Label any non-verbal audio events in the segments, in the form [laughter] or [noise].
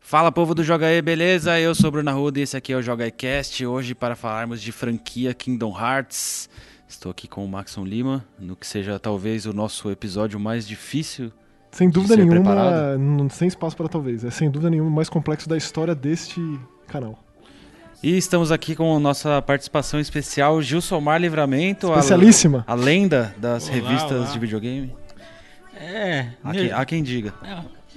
Fala povo do Joga E, beleza? Eu sou o Bruno Arruda e esse aqui é o Joga E Hoje para falarmos de franquia Kingdom Hearts. Estou aqui com o Maxon Lima, no que seja talvez o nosso episódio mais difícil. Sem dúvida ser nenhuma, preparado. não- sem espaço para talvez. É sem dúvida nenhuma o mais complexo da história deste canal. E estamos aqui com a nossa participação especial, Gilsomar Livramento, a, Especialíssima. a lenda das Olá, revistas olá. de videogame. É, Há quem, há quem diga.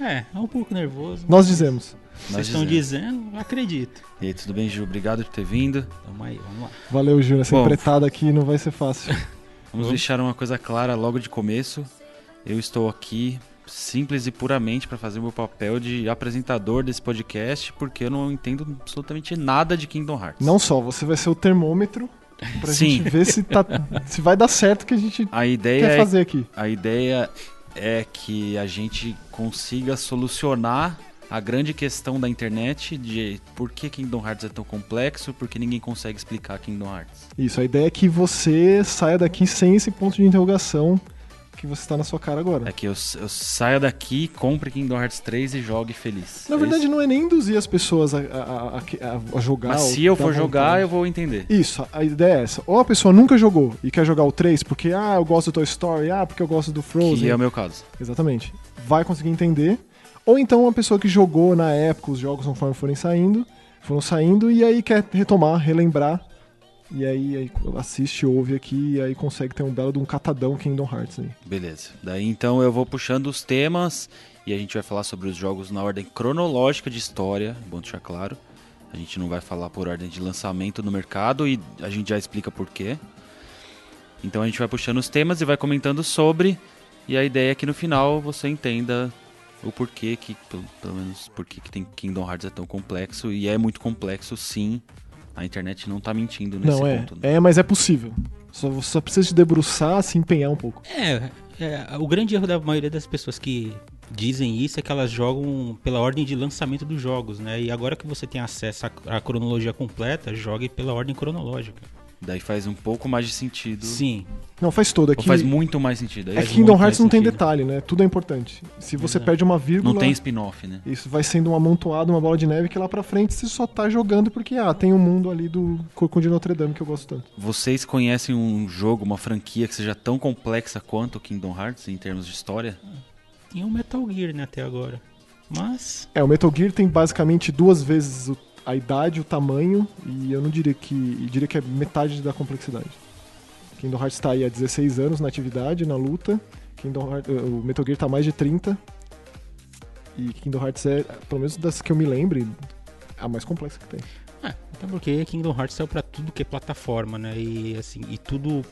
É, é um pouco nervoso. Nós dizemos. Vocês estão dizendo, acredito. E aí, tudo bem, Gil? Obrigado por ter vindo. Vamos aí, vamos lá. Valeu, Júnior. Essa Bom. empretada aqui não vai ser fácil. [laughs] Vamos deixar uma coisa clara logo de começo. Eu estou aqui simples e puramente para fazer o meu papel de apresentador desse podcast, porque eu não entendo absolutamente nada de Kingdom Hearts. Não só, você vai ser o termômetro pra Sim. gente ver se, tá, [laughs] se vai dar certo o que a gente A ideia quer é fazer aqui. A ideia é que a gente consiga solucionar a grande questão da internet de por que Kingdom Hearts é tão complexo, por que ninguém consegue explicar Kingdom Hearts. Isso, a ideia é que você saia daqui sem esse ponto de interrogação que você está na sua cara agora. É que eu, eu saia daqui, compre Kingdom Hearts 3 e jogue feliz. Na É verdade, isso? não é nem induzir as pessoas a, a- a- a jogar. Mas se eu for jogar, vontade. eu vou entender. Isso, a ideia é essa. Ou a pessoa nunca jogou e quer jogar o 3 porque, ah, eu gosto do Toy Story, ah, porque eu gosto do Frozen. Que é o meu caso. Exatamente. Vai conseguir entender. Ou então uma pessoa que jogou na época os jogos conforme forem saindo, foram saindo e aí quer retomar, relembrar. E aí, aí assiste, ouve aqui e aí consegue ter um belo de um catadão Kingdom Hearts aí. Beleza. Daí então eu vou puxando os temas e a gente vai falar sobre os jogos na ordem cronológica de história, bom deixar claro. A gente não vai falar por ordem de lançamento no mercado e a gente já explica por quê. Então a gente vai puxando os temas e vai comentando sobre e a ideia é que no final você entenda o porquê que, pelo, pelo menos porquê que tem Kingdom Hearts é tão complexo e é muito complexo sim. A internet não tá mentindo nesse Não, é. ponto. né? É, mas é possível. Só, só precisa se debruçar, se empenhar um pouco. É, é, o grande erro da maioria das pessoas que dizem isso é que elas jogam pela ordem de lançamento dos jogos, né? E agora que você tem acesso à, à cronologia completa, jogue pela ordem cronológica. Daí faz um pouco mais de sentido. Sim, Não, faz todo. Ou Aqui, faz muito mais sentido. É é isso? que Kingdom Hearts não tem sentido. detalhe, né? Tudo é importante. Se você Exato. perde uma vírgula, Não tem spin-off, né? isso vai sendo um amontoado, uma bola de neve que lá pra frente você só tá jogando porque, ah, tem um mundo ali do Corcunda de Notre Dame que eu gosto tanto. Vocês conhecem um jogo, uma franquia que seja tão complexa quanto o Kingdom Hearts em termos de história? tinha o Metal Gear, né, até agora. Mas, É, o Metal Gear tem basicamente duas vezes o- a idade, o tamanho, e eu não diria que. Diria que é metade da complexidade. Kingdom Hearts tá aí há 16 anos na atividade, na luta. Kingdom Hearts, o Metal Gear tá há mais de 30. E Kingdom Hearts é, pelo menos das que eu me lembre, a mais complexa que tem. é, até porque Kingdom Hearts saiu pra tudo que é plataforma, né? E assim, e tudo,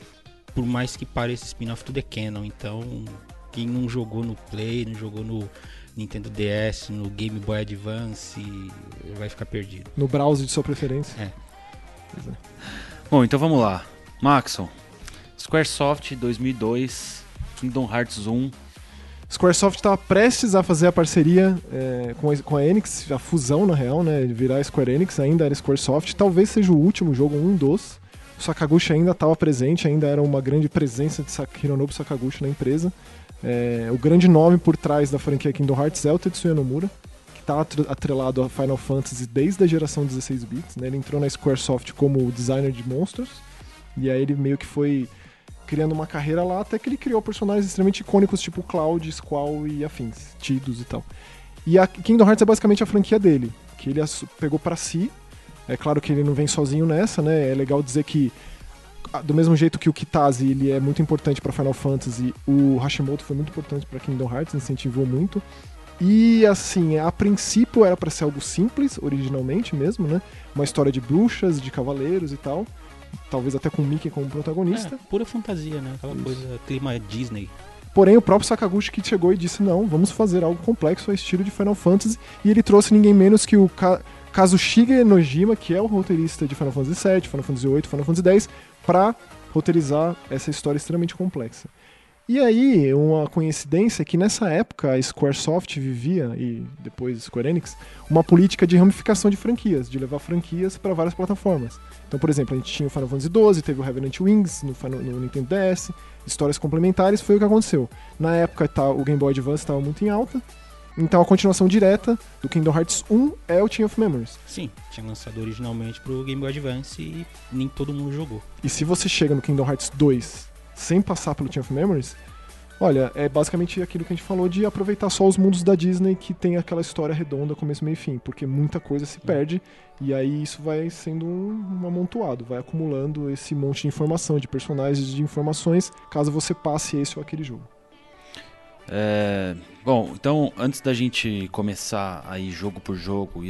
por mais que pareça spin-off, tudo é canon. Então, quem não jogou no Play, não jogou no Nintendo DS, no Game Boy Advance, vai ficar perdido. No browser de sua preferência. É. Pois é. Bom, então vamos lá. Maxon, Squaresoft 2002, Kingdom Hearts 1. Squaresoft estava prestes a fazer a parceria é, com, a, com a Enix, a fusão na real, né? Virar Square Enix, ainda era Squaresoft. Talvez seja o último jogo, um dos. O Sakaguchi ainda estava presente, ainda era uma grande presença de Sak- Hironobu Sakaguchi na empresa. É, o grande nome por trás da franquia Kingdom Hearts é o Tetsuya Nomura, que está atrelado a Final Fantasy desde a geração 16 bits. Né? Ele entrou na Squaresoft como designer de monstros, e aí ele meio que foi criando uma carreira lá, até que ele criou personagens extremamente icônicos, tipo Cloud, Squall e afins, Tidus e tal. E a Kingdom Hearts é basicamente a franquia dele, que ele pegou pra si. É claro que ele não vem sozinho nessa, né? É legal dizer que do mesmo jeito que o Kitase ele é muito importante pra Final Fantasy, o Hashimoto foi muito importante pra Kingdom Hearts, incentivou muito. E assim, a princípio era pra ser algo simples, originalmente mesmo, né? Uma história de bruxas, de cavaleiros e tal. Talvez até com o Mickey como protagonista. É, pura fantasia, né? Aquela Isso. coisa, clima Disney. Porém, o próprio Sakaguchi que chegou e disse: não, vamos fazer algo complexo ao estilo de Final Fantasy. E ele trouxe ninguém menos que o Ka Kazushige Nojima, que é o roteirista de Final Fantasy VII, Final Fantasy VIII, Final Fantasy X, para roteirizar essa história extremamente complexa. E aí, uma coincidência é que nessa época a Squaresoft vivia, e depois Square Enix, uma política de ramificação de franquias, de levar franquias para várias plataformas. Então, por exemplo, a gente tinha o Final Fantasy XII, teve o Revenant Wings no, no Nintendo DS, histórias complementares, foi o que aconteceu. Na época tá, o Game Boy Advance estava muito em alta, Então a continuação direta do Kingdom Hearts 1 é o Chain of Memories. Sim, tinha lançado originalmente pro Game Boy Advance e nem todo mundo jogou. E se você chega no Kingdom Hearts 2 sem passar pelo Chain of Memories, olha, é basicamente aquilo que a gente falou de aproveitar só os mundos da Disney que tem aquela história redonda, começo, meio e fim, porque muita coisa se perde e aí isso vai sendo um, um amontoado, vai acumulando esse monte de informação, de personagens, de informações, caso você passe esse ou aquele jogo. É, bom, então antes da gente começar aí jogo por jogo,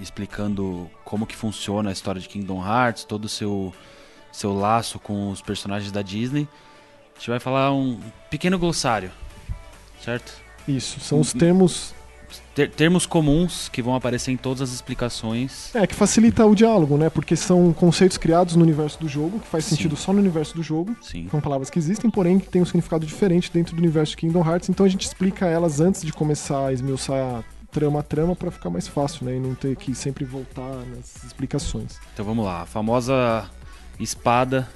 explicando como que funciona a história de Kingdom Hearts, todo o seu, seu laço com os personagens da Disney, a gente vai falar um pequeno glossário, certo? Isso, são os termos Ter- termos comuns que vão aparecer em todas as explicações. É, que facilita o diálogo, né? Porque são conceitos criados no universo do jogo, que faz Sim. sentido só no universo do jogo. Sim. São palavras que existem, porém que têm um significado diferente dentro do universo de Kingdom Hearts. Então a gente explica elas antes de começar a esmiuçar trama a trama pra ficar mais fácil, né? E não ter que sempre voltar nas explicações. Então vamos lá, a famosa espada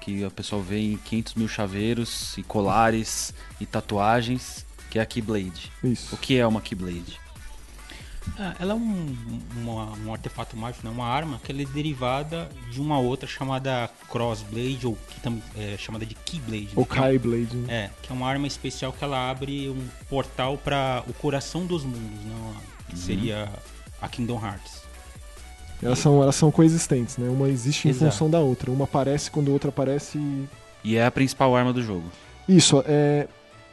que o pessoal vê em 500 mil chaveiros e colares e tatuagens, que é a Keyblade. Isso. O que é uma Keyblade? Ah, ela é um, uma- um artefato mágico, né? uma arma que ela é derivada de uma outra chamada Crossblade, ou que também é chamada de Keyblade. né? Ou é Kaiblade. né? É, que é uma arma especial que ela abre um portal para o coração dos mundos, né? que seria a Kingdom Hearts. Elas, são, elas são coexistentes, né? Uma existe em Exato. função da outra. Uma aparece quando a outra aparece. e- E é a principal arma do jogo. Isso, é,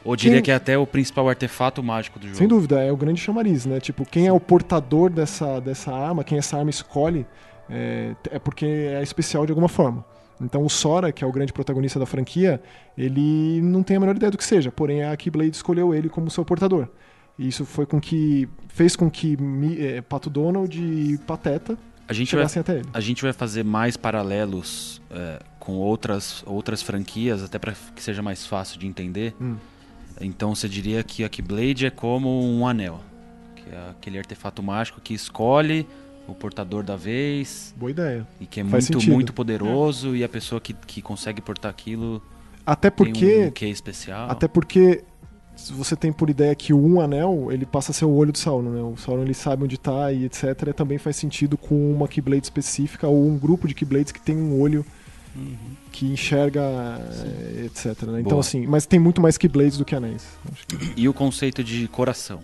Ou diria Quem- que é até o principal artefato mágico do jogo. Sem dúvida, é o grande chamariz, né? Tipo, quem é o portador dessa, dessa arma, quem essa arma escolhe, é, é porque é especial de alguma forma. Então o Sora, que é o grande protagonista da franquia, ele não tem a menor ideia do que seja, porém a Keyblade escolheu ele como seu portador. E isso foi com que fez com que eh, Pato Donald e Pateta A gente vai chegassem até ele. A gente vai fazer mais paralelos é, com outras, outras franquias, até para que seja mais fácil de entender. Hum. Então você diria que a Keyblade é como um anel, que é aquele artefato mágico que escolhe o portador da vez Boa ideia. e que é Faz muito, sentido. muito poderoso e a pessoa que, que consegue portar aquilo Até tem porque um quê especial. Até porque se você tem por ideia que o um anel, ele passa a ser o olho do Sauron, né? O Sauron ele sabe onde tá e etc. Também faz sentido com uma Keyblade específica ou um grupo de Keyblades que tem um olho que enxerga, eh, etc. né? Então assim, mas tem muito mais Keyblades do que anéis. Acho que- E o conceito de coração.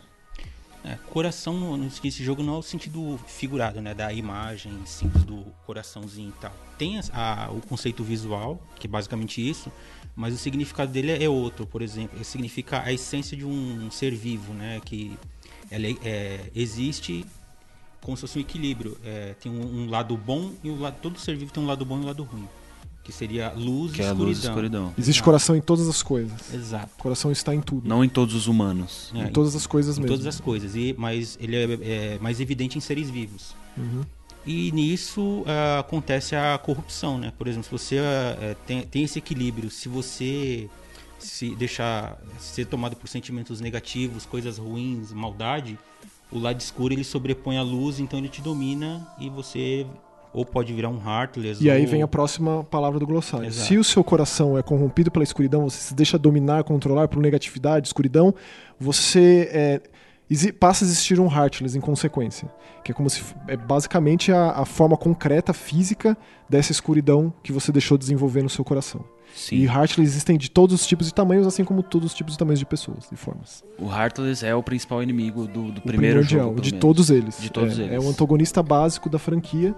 É, coração no, nesse jogo não é o sentido figurado, né? Da imagem, simples do coraçãozinho e tal. Tem as- a- o conceito visual, que é basicamente isso, mas o significado dele é outro, por exemplo. Ele significa a essência de um ser vivo, né? Que ela é- é, existe como se fosse um equilíbrio. É, tem um, um lado bom e o lado, todo ser vivo tem um lado bom e um lado ruim. Que seria luz Que e é escuridão. luz e escuridão. Existe Exato. coração em todas as coisas. Exato. O coração está em tudo. Não em todos os humanos. É, em todas as coisas em mesmo. todas as coisas. E, mas ele é, é mais evidente em seres vivos. Uhum. E nisso ah, acontece a corrupção, né? Por exemplo, se você eh, tem, tem esse equilíbrio, se você se deixar ser tomado por sentimentos negativos, coisas ruins, maldade, o lado escuro ele sobrepõe a luz, então ele te domina e você ou pode virar um Heartless E aí ou... vem a próxima palavra do glossário. Exato. Se o seu coração é corrompido pela escuridão, você se deixa dominar, controlar por negatividade, escuridão, você é, passa a existir um Heartless em consequência. Que é como se é basicamente a, a forma concreta, física dessa escuridão que você deixou desenvolver no seu coração. Sim. E Heartless existem de todos os tipos e tamanhos, assim como todos os tipos e tamanhos de pessoas, de formas. O Heartless é o principal inimigo do, do primeiro jogo. de menos. todos eles. De todos é, eles. É o antagonista básico da franquia.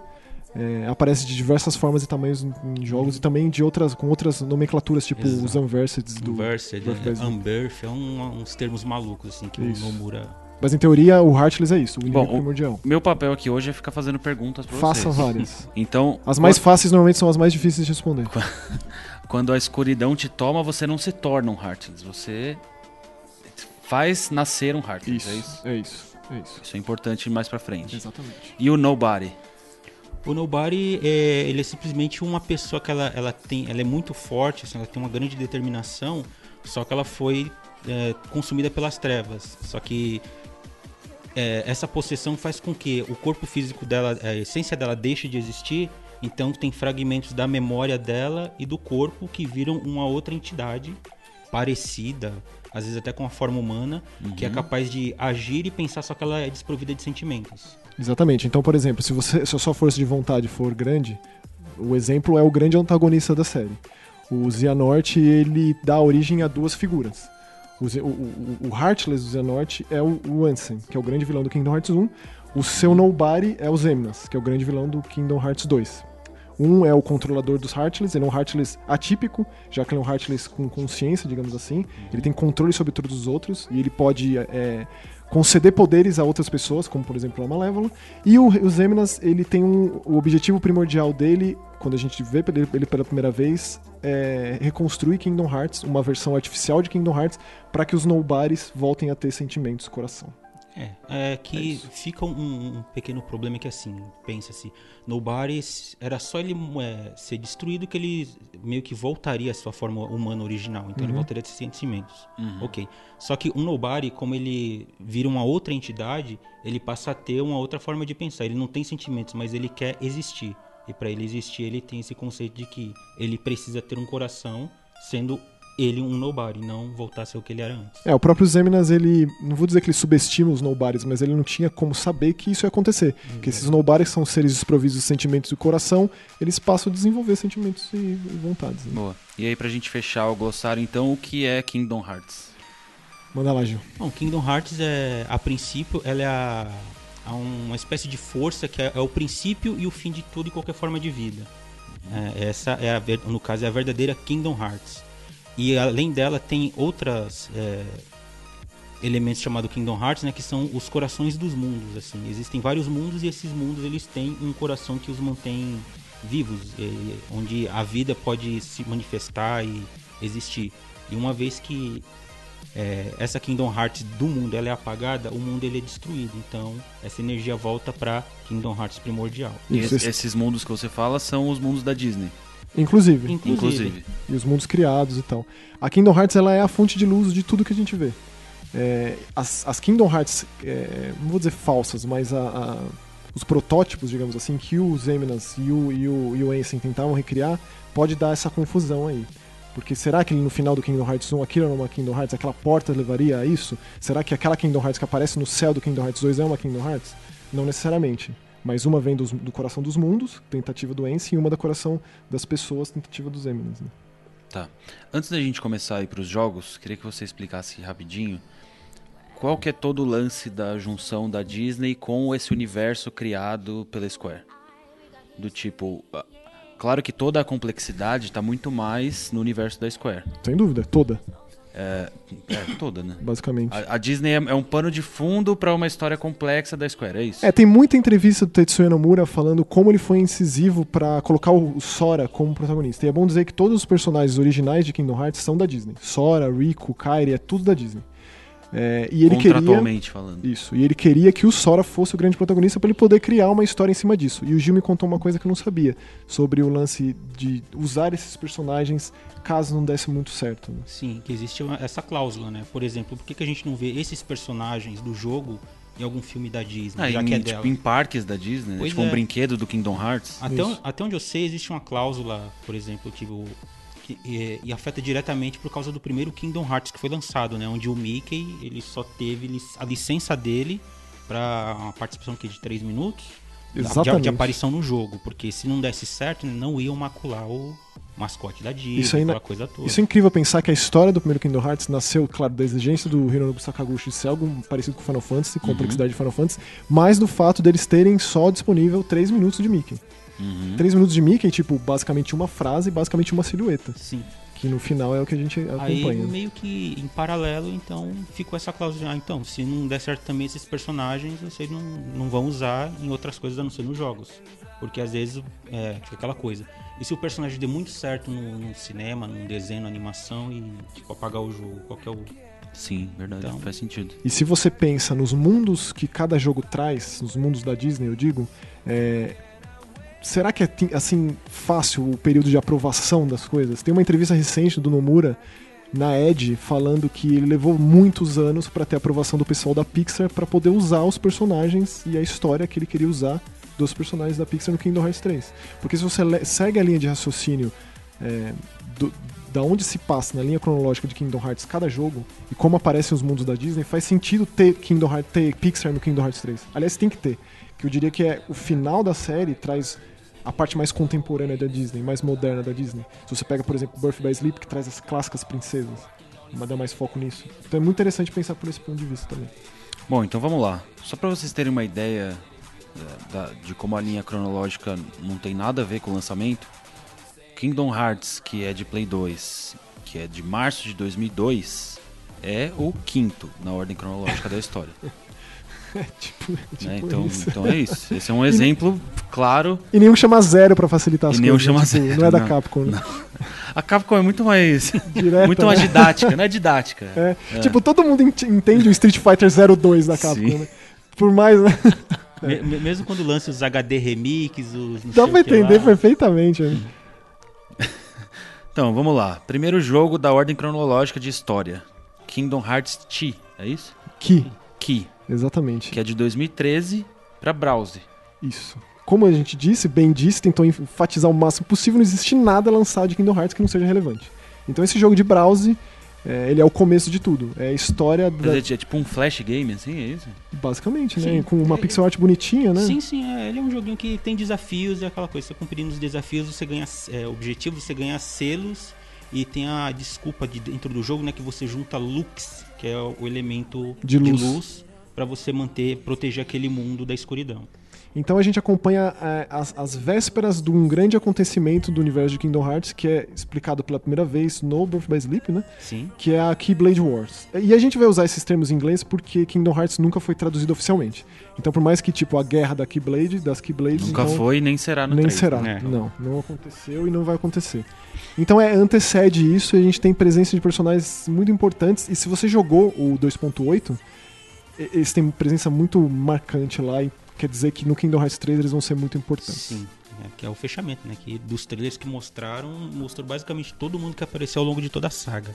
É, aparece de diversas formas e tamanhos em, em jogos e também de outras com outras nomenclaturas, tipo Exato. os Unversed do. Unversed, do é. Unbirth, é um- uns termos malucos assim que Isso. o Nomura Mas em teoria o Heartless é isso, o inimigo Bom, o- primordial. Meu papel aqui hoje é ficar fazendo perguntas pra Faça vocês. várias. [laughs] Então, As mais fáceis normalmente são as mais difíceis de responder. [laughs] quando a escuridão te toma, você não se torna um Heartless. Você faz nascer um Heartless. É isso? é isso, é isso. Isso é importante mais pra frente. Exatamente. E o Nobody? O Nobody, é, ele é simplesmente uma pessoa que ela, ela, tem, ela é muito forte, assim, ela tem uma grande determinação, só que ela foi é, consumida pelas trevas. Só que é, essa possessão faz com que o corpo físico dela, a essência dela deixe de existir, então tem fragmentos da memória dela e do corpo que viram uma outra entidade parecida, às vezes até com a forma humana, que é capaz de agir e pensar, só que ela é desprovida de sentimentos. Exatamente. Então, por exemplo, se, você, se a sua força de vontade for grande, o exemplo é o grande antagonista da série. O Xehanort, ele dá origem a duas figuras. O, o, o, Heartless do Xehanort é o, o Ansem, que é o grande vilão do Kingdom Hearts 1. O seu Nobody é o Xemnas, que é o grande vilão do Kingdom Hearts 2. Um é o controlador dos Heartless, ele é um Heartless atípico, já que ele é um Heartless com consciência, digamos assim. Ele tem controle sobre todos os outros e ele pode é, conceder poderes a outras pessoas, como por exemplo a Malévola. E o, o ele tem um, o objetivo primordial dele, quando a gente vê ele, ele pela primeira vez, é reconstruir Kingdom Hearts, uma versão artificial de Kingdom Hearts, para que os Nobodies voltem a ter sentimentos, coração. É, é que fica um, um pequeno problema que assim, pensa-se, Nobody era só ele é, ser destruído que ele meio que voltaria à sua forma humana original, então ele voltaria a ter sentimentos. Ok. Só que um Nobody, como ele vira uma outra entidade, ele passa a ter uma outra forma de pensar. Ele não tem sentimentos, mas ele quer existir. E para ele existir, ele tem esse conceito de que ele precisa ter um coração, sendo ele um Nobody, não voltar a ser o que ele era antes. É, o próprio Xemnas, ele. Não vou dizer que ele subestima os Nobodies, mas ele não tinha como saber que isso ia acontecer. Que esses Nobodies são seres desprovidos de sentimentos do coração, eles passam a desenvolver sentimentos e, vontades. né? Boa. E aí, pra gente fechar o glossário, então, o que é Kingdom Hearts? Manda lá, Gil. Bom, Kingdom Hearts é, a princípio, ela é a, a uma espécie de força que é, é o princípio e o fim de tudo e qualquer forma de vida. É, essa é a, no caso é a verdadeira Kingdom Hearts. E além dela tem outras é, elementos chamados Kingdom Hearts, né, que são os corações dos mundos. Assim, existem vários mundos e esses mundos eles têm um coração que os mantém vivos, e- onde a vida pode se manifestar e existir. E uma vez que é, essa Kingdom Hearts do mundo ela é apagada, o mundo ele é destruído. Então essa energia volta para Kingdom Hearts primordial. E esses mundos que você fala são os mundos da Disney, Inclusive. inclusive. e os mundos criados e tal. A Kingdom Hearts ela é a fonte de luz de tudo que a gente vê. É, as, as Kingdom Hearts, é, não vou dizer falsas, mas a- a- os protótipos, digamos assim, que o Xemnas e o, e o, e o Ansem tentavam recriar, pode dar essa confusão aí. Porque será que no final do Kingdom Hearts 1 aquilo era uma Kingdom Hearts? Aquela porta levaria a isso? Será que aquela Kingdom Hearts que aparece no céu do Kingdom Hearts 2 é uma Kingdom Hearts? Não necessariamente. Mas uma vem dos- do coração dos mundos, tentativa do Ansem, e uma da coração das pessoas, tentativa dos Xemnas. Né? Tá. Antes da gente começar a ir pros jogos, queria que você explicasse rapidinho qual que é todo o lance da junção da Disney com esse universo criado pela Square. Do tipo, claro que toda a complexidade tá muito mais no universo da Square. Sem dúvida, toda, É, toda, né? basicamente. A, a Disney é, é um pano de fundo pra uma história complexa da Square, é isso? É, tem muita entrevista do Tetsuya Nomura falando como ele foi incisivo pra colocar o Sora como protagonista. E é bom dizer que todos os personagens originais de Kingdom Hearts são da Disney. Sora, Riku, Kairi, é tudo da Disney. É, e ele queria Contratualmente falando. isso, e ele queria que o Sora fosse o grande protagonista pra ele poder criar uma história em cima disso. E o Gil me contou uma coisa que eu não sabia sobre o lance de usar esses personagens caso não desse muito certo. né? Sim, que existe uma- essa cláusula, né? Por exemplo, por que, que a gente não vê esses personagens do jogo em algum filme da Disney, Ah, já em, que é tipo, dela? em parques da Disney, né? Tipo um é. brinquedo do Kingdom Hearts. Até, até onde eu sei, existe uma cláusula, por exemplo, que, o, que e, e afeta diretamente por causa do primeiro Kingdom Hearts que foi lançado, né? Onde o Mickey ele só teve a licença dele para uma participação aqui de 3 minutos de, de aparição no jogo, porque se não desse certo, não iam macular o mascote da Disney, Isso aquela coisa toda. Isso é incrível pensar que a história do primeiro Kingdom Hearts nasceu, claro, da exigência do Hironobu Sakaguchi de ser algo parecido com Final Fantasy, complexidade de Final Fantasy, mas do fato deles terem só disponível 3 minutos de Mickey. Uhum. 3 minutos de Mickey, tipo, basicamente uma frase, basicamente uma silhueta, Sim. que no final é o que a gente Aí acompanha. meio que em paralelo, então ficou essa cláusula de, ah, então, se não der certo também esses personagens, vocês não, não vão usar em outras coisas a não ser nos jogos. Porque às vezes é fica aquela coisa. E se o personagem der muito certo no, no cinema, num desenho, na animação e tipo apagar o jogo, qual que é o. Sim, verdade, Então- faz sentido. E se você pensa nos mundos que cada jogo traz, nos mundos da Disney, eu digo, é, será que é assim fácil o período de aprovação das coisas? Tem uma entrevista recente do Nomura na Edge falando que ele levou muitos anos para ter a aprovação do pessoal da Pixar para poder usar os personagens e a história que ele queria usar dos personagens da Pixar no Kingdom Hearts 3. Porque se você segue a linha de raciocínio é, do- da onde se passa na linha cronológica de Kingdom Hearts cada jogo e como aparecem os mundos da Disney, faz sentido ter Kingdom Hearts, ter Pixar no Kingdom Hearts 3. Aliás, tem que ter. Que eu diria que é o final da série traz a parte mais contemporânea da Disney, mais moderna da Disney. Se você pega, por exemplo, Birth by Sleep, que traz as clássicas princesas, vai dar mais foco nisso. Então é muito interessante pensar por esse ponto de vista também. Bom, então vamos lá. Só para vocês terem uma ideia da, de como a linha cronológica não tem nada a ver com o lançamento, Kingdom Hearts, que é de Play 2, que é de março de 2002, é o quinto na ordem cronológica da história. [laughs] É [laughs] tipo, é tipo né? então, isso. então é isso. Esse é um exemplo claro. E nenhum chama zero pra facilitar as E nenhum coisas. chama? Tipo, zero, Não é da não. Capcom, né? A Capcom é muito mais, [laughs] Direta, muito mais né? didática, não é didática. [laughs] É. Tipo, todo mundo ent- entende o Street Fighter 02 da Capcom, né? Por mais, né? Me- me- mesmo quando lança os HD remix, os. Dá pra entender lá. perfeitamente. né? Então, vamos lá. Primeiro jogo da ordem cronológica de história. Kingdom Hearts Chi, é isso? Que, Ki, exatamente. que é de 2013 pra browser. Isso. Como a gente disse, bem disse, tentou enfatizar o máximo possível, não existe nada lançado de Kingdom Hearts que não seja relevante. Então esse jogo de browse, é, ele é o começo de tudo. É a história, da- dizer, é tipo um flash game, assim, é isso? basicamente, né? Sim. Com uma É- pixel art bonitinha, né? Sim, sim, é, ele é um joguinho que tem desafios, é aquela coisa, você cumprindo os desafios, você ganha é, objetivos, você ganha selos e tem a desculpa de dentro do jogo, né, que você junta lux, que é o elemento De de luz. Pra você manter, proteger aquele mundo da escuridão. Então a gente acompanha é, as, as vésperas de um grande acontecimento do universo de Kingdom Hearts, que é explicado pela primeira vez no Birth by Sleep, né? Sim. que é a Keyblade Wars. E a gente vai usar esses termos em inglês porque Kingdom Hearts nunca foi traduzido oficialmente. Então, por mais que, tipo, a guerra da Keyblade, das Keyblades... Nunca então, foi nem será no Nem 3. será. né? Não, não aconteceu e não vai acontecer. Então, é, antecede isso e a gente tem presença de personagens muito importantes. E se você jogou o 2.8, e- eles têm presença muito marcante lá e quer dizer que no Kingdom Hearts 3 eles vão ser muito importantes. Sim. É, que é o fechamento, né? Que dos trailers que mostraram, mostrou basicamente todo mundo que apareceu ao longo de toda a saga.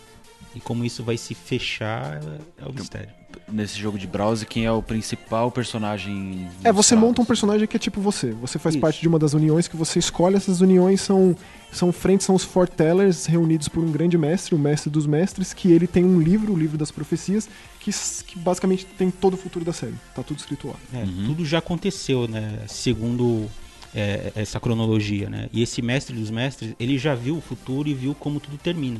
E como isso vai se fechar é o mistério. Nesse jogo de browser, quem é o principal personagem? É, você monta um personagem que é tipo você. Você faz Isso. parte de uma das uniões que você escolhe. Essas uniões são, são frentes, são os foretellers reunidos por um grande mestre, o mestre dos mestres, que ele tem um livro, o livro das profecias, que, que basicamente tem todo o futuro da série. Tá tudo escrito lá. É, Uhum. Tudo já aconteceu, né? Segundo é, essa cronologia, né? E esse mestre dos mestres, ele já viu o futuro e viu como tudo termina.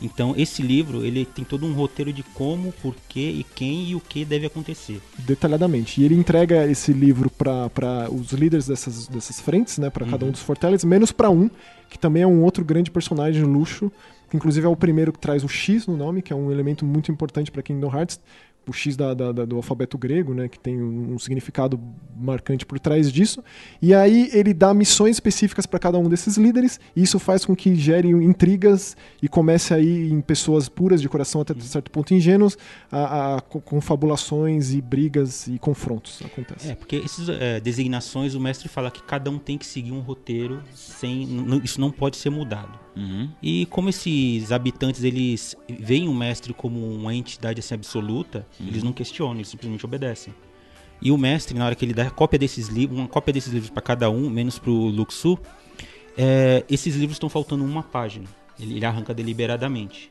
Então, esse livro, ele tem todo um roteiro de como, porquê e quem e o que deve acontecer. Detalhadamente. E ele entrega esse livro para os líderes dessas, dessas frentes, né? Para cada um dos foretellers, menos para um, que também é um outro grande personagem luxo, que inclusive é o primeiro que traz o X no nome, que é um elemento muito importante para Kingdom Hearts. O X da- da- da- do alfabeto grego, né, que tem um, um significado marcante por trás disso. E aí ele dá missões específicas para cada um desses líderes, e isso faz com que gere intrigas e comece aí em pessoas puras de coração até certo ponto ingênuos a, a co- confabulações e brigas e confrontos acontecem. É, porque essas é, designações, o mestre fala que cada um tem que seguir um roteiro sem. Isso não pode ser mudado. Uhum. E como esses habitantes eles veem o mestre como uma entidade assim absoluta, eles não questionam, eles simplesmente obedecem. E o mestre, na hora que ele dá cópia desses livros, uma cópia desses livros para cada um, menos pro Luxu, é, esses livros estão faltando uma página. Ele, ele arranca deliberadamente.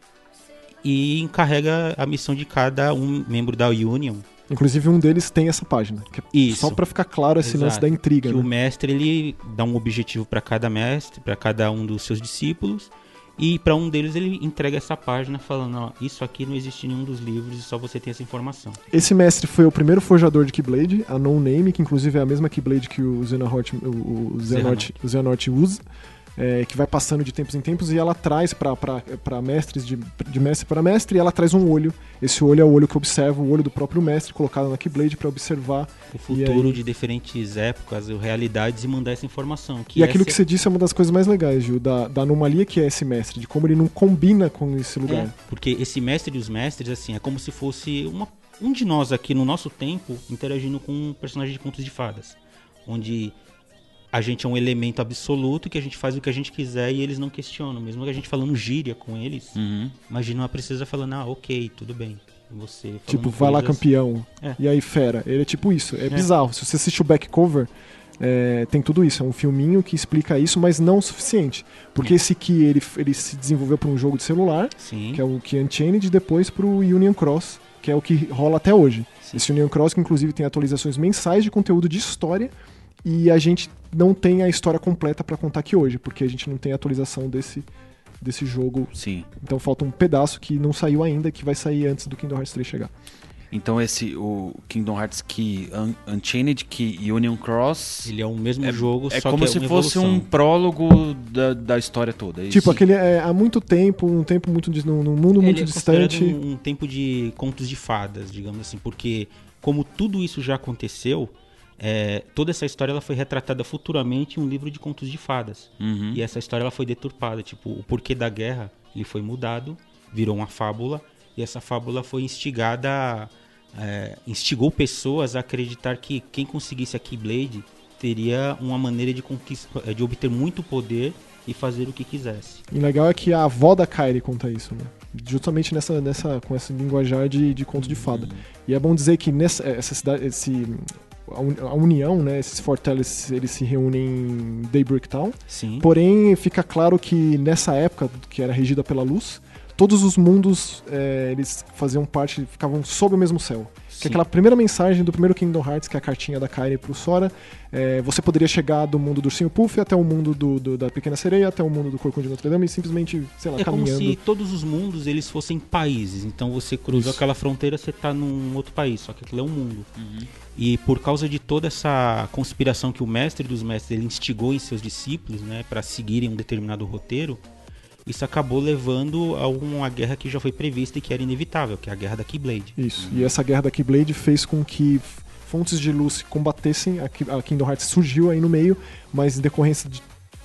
E encarrega a missão de cada um membro da Union. Inclusive um deles tem essa página, é Isso. só pra ficar claro esse lance Exato. da intriga, que né? o mestre ele dá um objetivo para cada mestre, para cada um dos seus discípulos, e para um deles ele entrega essa página falando, ó, isso aqui não existe em nenhum dos livros e só você tem essa informação. Esse mestre foi o primeiro forjador de Keyblade, a No Name, que inclusive é a mesma Keyblade que o Xehanort, o, o Xehanort, o Xehanort usa, é, que vai passando de tempos em tempos e ela traz pra mestres, de, de mestre para mestre, e ela traz um olho. Esse olho é o olho que observa, o olho do próprio mestre, colocado na Keyblade pra observar. O E futuro aí? de diferentes épocas, realidades e mandar essa informação. E aquilo essa- que você disse é uma das coisas mais legais, Gil, da, da anomalia que é esse mestre, de como ele não combina com esse lugar. É, porque esse mestre dos mestres, assim, é como se fosse uma, um de nós aqui no nosso tempo interagindo com um personagem de contos de fadas. Onde a gente é um elemento absoluto que a gente faz o que a gente quiser e eles não questionam. Mesmo que a gente falando gíria com eles, Uhum. imagina uma princesa falando, ah, ok, tudo bem. Você Tipo, vai lá campeão. É. E aí, fera. Ele é tipo isso. É, bizarro. Se você assiste o back cover, é, tem tudo isso. É um filminho que explica isso, mas não o suficiente. Porque esse Key ele, ele se desenvolveu para um jogo de celular, Sim. que é o Key Unchained, e depois para o Union Cross, que é o que rola até hoje. Sim. Esse Union Cross que inclusive tem atualizações mensais de conteúdo de história e a gente não tem a história completa para contar aqui hoje, porque a gente não tem a atualização desse, desse jogo. Sim. Então falta um pedaço que não saiu ainda, que vai sair antes do Kingdom Hearts 3 chegar. Então esse, o Kingdom Hearts Key Un Unchained Key e Union Cross Ele é o mesmo é, jogo, é só como que se é uma fosse um evolução. prólogo da, da história toda. é Tipo, isso? aquele é, há muito tempo, um tempo muito num, num mundo muito Ele é considerado distante. Um, um tempo de contos de fadas, digamos assim, porque como tudo isso já aconteceu, é, toda essa história ela foi retratada futuramente em um livro de contos de fadas. Uhum. E essa história ela foi deturpada, tipo, o porquê da guerra, ele foi mudado, virou uma fábula, e essa fábula foi instigada, é, instigou pessoas a acreditar que quem conseguisse a Keyblade teria uma maneira de, conquista, é, de obter muito poder e fazer o que quisesse. E legal é que a avó da Kairi conta isso, né? Justamente nessa, nessa, com esse linguajar de, de conto de fada. E é bom dizer que nessa essa cidade, esse, a uni- a união, né, esses fortales, eles se reúnem em Daybreak Town. Sim. Porém, fica claro que nessa época, que era regida pela luz, todos os mundos é, eles faziam parte, ficavam sob o mesmo céu. Que Sim. aquela primeira mensagem do primeiro Kingdom Hearts, que é a cartinha da Kairi pro Sora, é, você poderia chegar do mundo do Ursinho Puff até o mundo do, do- da Pequena Sereia, até o mundo do Corcunda de Notre Dame e simplesmente, sei lá, É como caminhando. se todos os mundos eles fossem países. Então você cruzou Isso. aquela fronteira, você tá num outro país, só que aquilo é um mundo. Uhum. E por causa de toda essa conspiração que o mestre dos mestres ele instigou em seus discípulos, né, para seguirem um determinado roteiro, isso acabou levando a uma guerra que já foi prevista e que era inevitável, que é a guerra da Keyblade. Isso. E essa guerra da Keyblade fez com que fontes de luz combatessem. A Kingdom Hearts surgiu aí no meio, mas em decorrência de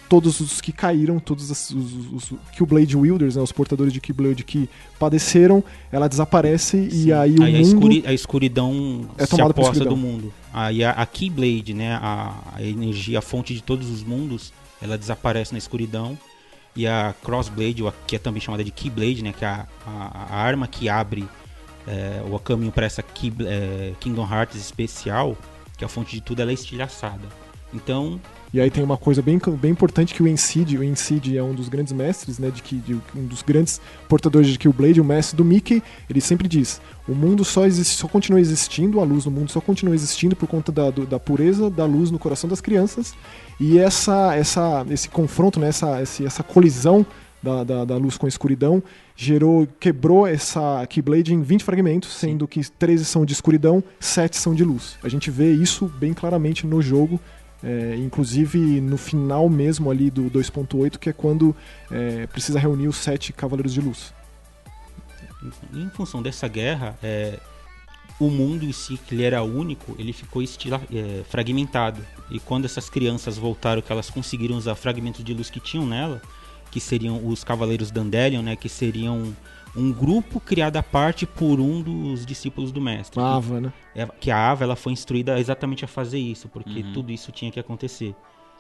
todos os que caíram, todos os, os, os Keyblade Wielders, né, os portadores de Keyblade que padeceram, ela desaparece e Sim. aí o a, mundo. escuri- a escuridão É se aposta do mundo. Aí a, a Keyblade, né, a, a energia, a fonte de todos os mundos, ela desaparece na escuridão. E a Crossblade, que é também chamada de Keyblade, né, que é a, a- a arma que abre é, o caminho para essa Key- é, Kingdom Hearts especial, que é a fonte de tudo, ela é estilhaçada. Então, E aí tem uma coisa bem, bem importante que o Encid, o Encid é um dos grandes mestres, né, de que de- um dos grandes portadores de Keyblade, o mestre do Mickey, ele sempre diz: o mundo só existe, só continua existindo, a luz no mundo só continua existindo por conta da, do- da pureza da luz no coração das crianças. E essa, essa, esse confronto, né, essa, essa colisão da, da, da luz com a escuridão gerou, quebrou essa Keyblade em 20 fragmentos, sendo que 13 são de escuridão, 7 são de luz. A gente vê isso bem claramente no jogo. É, inclusive no final mesmo ali do 2.8, que é quando é, precisa reunir os sete Cavaleiros de Luz. em função dessa guerra, é, o mundo em si, que ele era único, ele ficou estila- é, fragmentado. E quando essas crianças voltaram, que elas conseguiram usar fragmentos de luz que tinham nela, que seriam os Cavaleiros Dandelion, né, que seriam um grupo criado à parte por um dos discípulos do mestre. A Ava, né? É, que a Ava ela foi instruída exatamente a fazer isso, porque Uhum. tudo isso tinha que acontecer.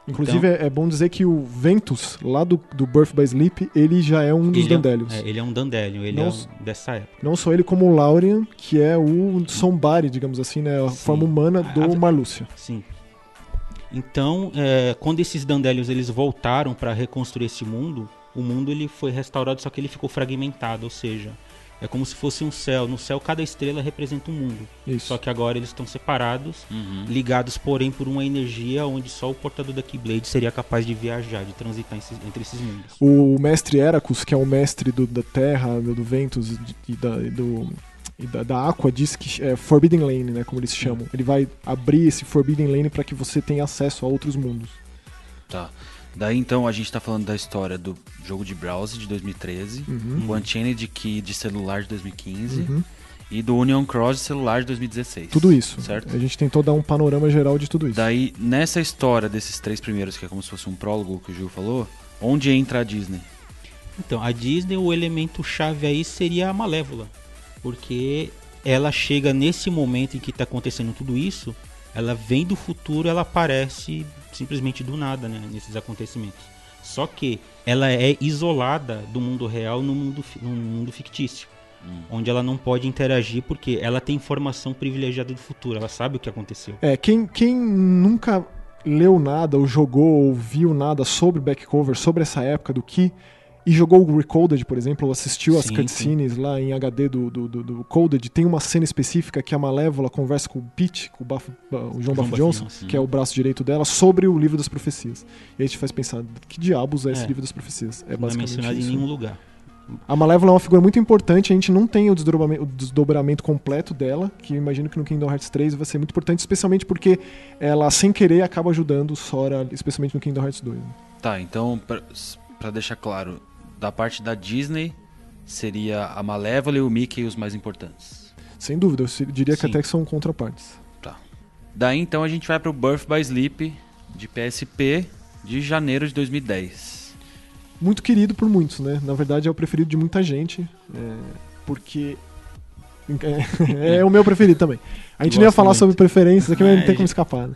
Inclusive é, é bom dizer que o Ventus, lá do, do Birth by Sleep, ele já é um dos Ele é, Dandelions. é, ele é um Dandelion, ele Não é um- dessa época. Não só ele, como o Laurian, que é o Sombari, digamos assim, né? A Sim. forma humana do A- Marlúcia. Sim. Então, é, quando esses Dandelions eles voltaram para reconstruir esse mundo, o mundo ele foi restaurado, só que ele ficou fragmentado, ou seja, é como se fosse um céu. No céu, cada estrela representa um mundo. Isso. Só que agora eles estão separados, Uhum. ligados, porém, por uma energia onde só o portador da Keyblade seria capaz de viajar, de transitar esses- entre esses mundos. O mestre Heracus, que é o mestre do- da Terra, do, do Ventus e, e da, e do, e da, da Aqua, diz que é Forbidden Lane, né? Como eles chamam. Ele vai abrir esse Forbidden Lane para que você tenha acesso a outros mundos. Tá. Daí então a gente tá falando da história do jogo de browser de 2013, Uhum. o Unchained Key de celular de 2015 Uhum. e do Union Cross de celular de 2016. Tudo isso. Certo? A gente tentou dar um panorama geral de tudo isso. Daí, nessa história desses três primeiros, que é como se fosse um prólogo que o Gil falou, onde entra a Disney? Então, a Disney, o elemento chave aí seria a Malévola. Porque ela chega nesse momento em que está acontecendo tudo isso, ela vem do futuro, ela aparece simplesmente do nada, né, nesses acontecimentos. Só que ela é isolada do mundo real no mundo, no mundo fictício. Hum. Onde ela não pode interagir porque ela tem informação privilegiada do futuro, ela sabe o que aconteceu. É, quem, quem nunca leu nada, ou jogou, ou viu nada sobre backcover, sobre essa época do que, e jogou o Recoded, por exemplo, ou assistiu as Sim, cutscenes lá em HD do, do, do, do Coded, tem uma cena específica que a Malévola conversa com o Pete, com o, Bafo, o João Bafo Bafo Johnson, Johnson. que é o braço direito dela, sobre o livro das profecias. E a gente faz pensar, que diabos é esse É. livro das profecias? É não é basicamente mencionado em isso. nenhum lugar. A Malévola é uma figura muito importante, a gente não tem o desdobramento, o desdobramento completo dela, que eu imagino que no Kingdom Hearts 3 vai ser muito importante, especialmente porque ela, sem querer, acaba ajudando o Sora, especialmente no Kingdom Hearts 2. né? Tá, então, pra deixar claro, da parte da Disney, seria a Malévola e o Mickey os mais importantes. Sem dúvida, eu diria que Sim. até que são contrapartes. Daí então a gente vai pro Birth by Sleep de PSP de janeiro de 2010. Muito querido por muitos, né? Na verdade é o preferido de muita gente, é, porque é, [laughs] é o meu preferido também. A gente nem ia Gosto falar muito. sobre preferências aqui, mas não tem como escapar. né?